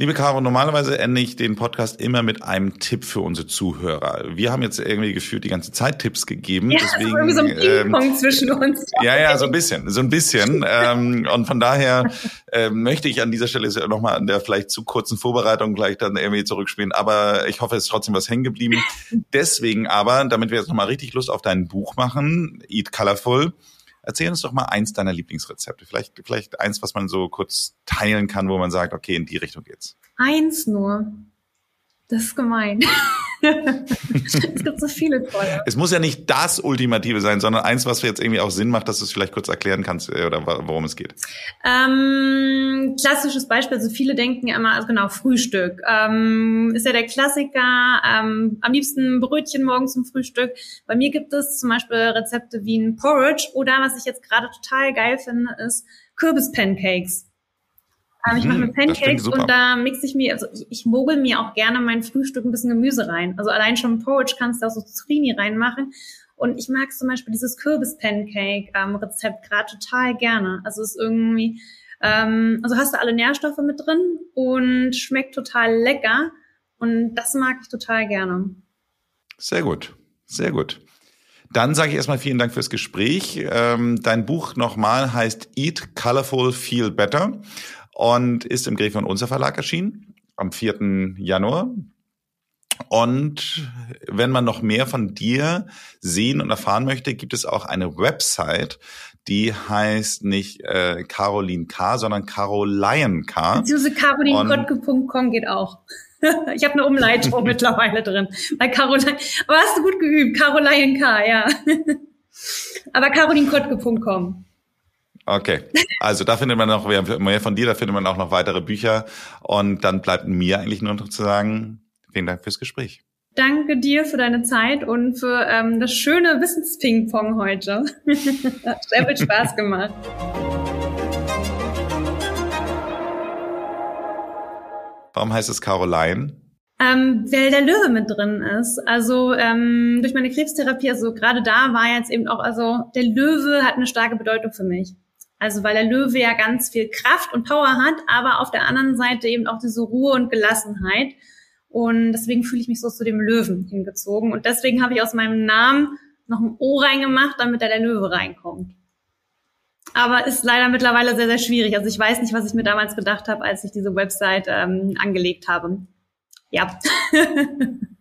Liebe Caro, normalerweise ende ich den Podcast immer mit einem Tipp für unsere Zuhörer. Wir haben jetzt irgendwie gefühlt die ganze Zeit Tipps gegeben. Ja, deswegen, irgendwie so ein ähm, zwischen uns. Ja, ja, so ein bisschen, so ein bisschen. ähm, und von daher äh, möchte ich an dieser Stelle nochmal an der vielleicht zu kurzen Vorbereitung gleich dann irgendwie zurückspielen. Aber ich hoffe, es ist trotzdem was hängen geblieben. Deswegen aber, damit wir jetzt nochmal richtig Lust auf dein Buch machen, Eat Colorful, Erzähl uns doch mal eins deiner Lieblingsrezepte. Vielleicht, vielleicht eins, was man so kurz teilen kann, wo man sagt, okay, in die Richtung geht's. Eins nur. Das ist gemein. es gibt so viele tolle. Es muss ja nicht das Ultimative sein, sondern eins, was jetzt irgendwie auch Sinn macht, dass du es vielleicht kurz erklären kannst äh, oder worum es geht. Ähm, klassisches Beispiel, also viele denken ja immer, also genau, Frühstück. Ähm, ist ja der Klassiker, ähm, am liebsten Brötchen morgens zum Frühstück. Bei mir gibt es zum Beispiel Rezepte wie ein Porridge oder was ich jetzt gerade total geil finde, ist Kürbis-Pancakes. Ich mache mir Pancakes und da mixe ich mir, also ich, ich mogel mir auch gerne mein Frühstück ein bisschen Gemüse rein. Also allein schon Porridge kannst du auch so Zucchini reinmachen. Und ich mag zum Beispiel dieses Kürbis-Pancake-Rezept ähm, gerade total gerne. Also es ist irgendwie, ähm, also hast du alle Nährstoffe mit drin und schmeckt total lecker. Und das mag ich total gerne. Sehr gut, sehr gut. Dann sage ich erstmal vielen Dank fürs Gespräch. Ähm, dein Buch nochmal heißt Eat Colorful, Feel Better und ist im Gräfe und Unser Verlag erschienen am 4. Januar. Und wenn man noch mehr von dir sehen und erfahren möchte, gibt es auch eine Website, die heißt nicht äh, Caroline K., sondern Caroline K. Beziehungsweise carolinkottke.com geht auch. ich habe eine Umleitung mittlerweile drin. Bei Caroline, aber hast du gut geübt, Caroline K., ja. aber carolinkottke.com. Okay, also da findet man noch mehr von dir, da findet man auch noch weitere Bücher. Und dann bleibt mir eigentlich nur noch zu sagen, vielen Dank fürs Gespräch. Danke dir für deine Zeit und für ähm, das schöne Wissensping-Pong heute. Hat sehr viel Spaß gemacht. Warum heißt es Caroline? Ähm, weil der Löwe mit drin ist. Also ähm, durch meine Krebstherapie, also gerade da war jetzt eben auch, also der Löwe hat eine starke Bedeutung für mich. Also weil der Löwe ja ganz viel Kraft und Power hat, aber auf der anderen Seite eben auch diese Ruhe und Gelassenheit. Und deswegen fühle ich mich so zu dem Löwen hingezogen. Und deswegen habe ich aus meinem Namen noch ein O reingemacht, damit da der Löwe reinkommt. Aber ist leider mittlerweile sehr, sehr schwierig. Also ich weiß nicht, was ich mir damals gedacht habe, als ich diese Website ähm, angelegt habe. Ja.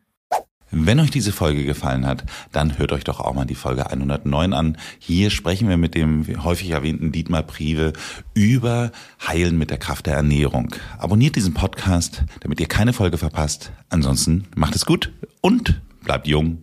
Wenn euch diese Folge gefallen hat, dann hört euch doch auch mal die Folge 109 an. Hier sprechen wir mit dem häufig erwähnten Dietmar Prive über Heilen mit der Kraft der Ernährung. Abonniert diesen Podcast, damit ihr keine Folge verpasst. Ansonsten macht es gut und bleibt jung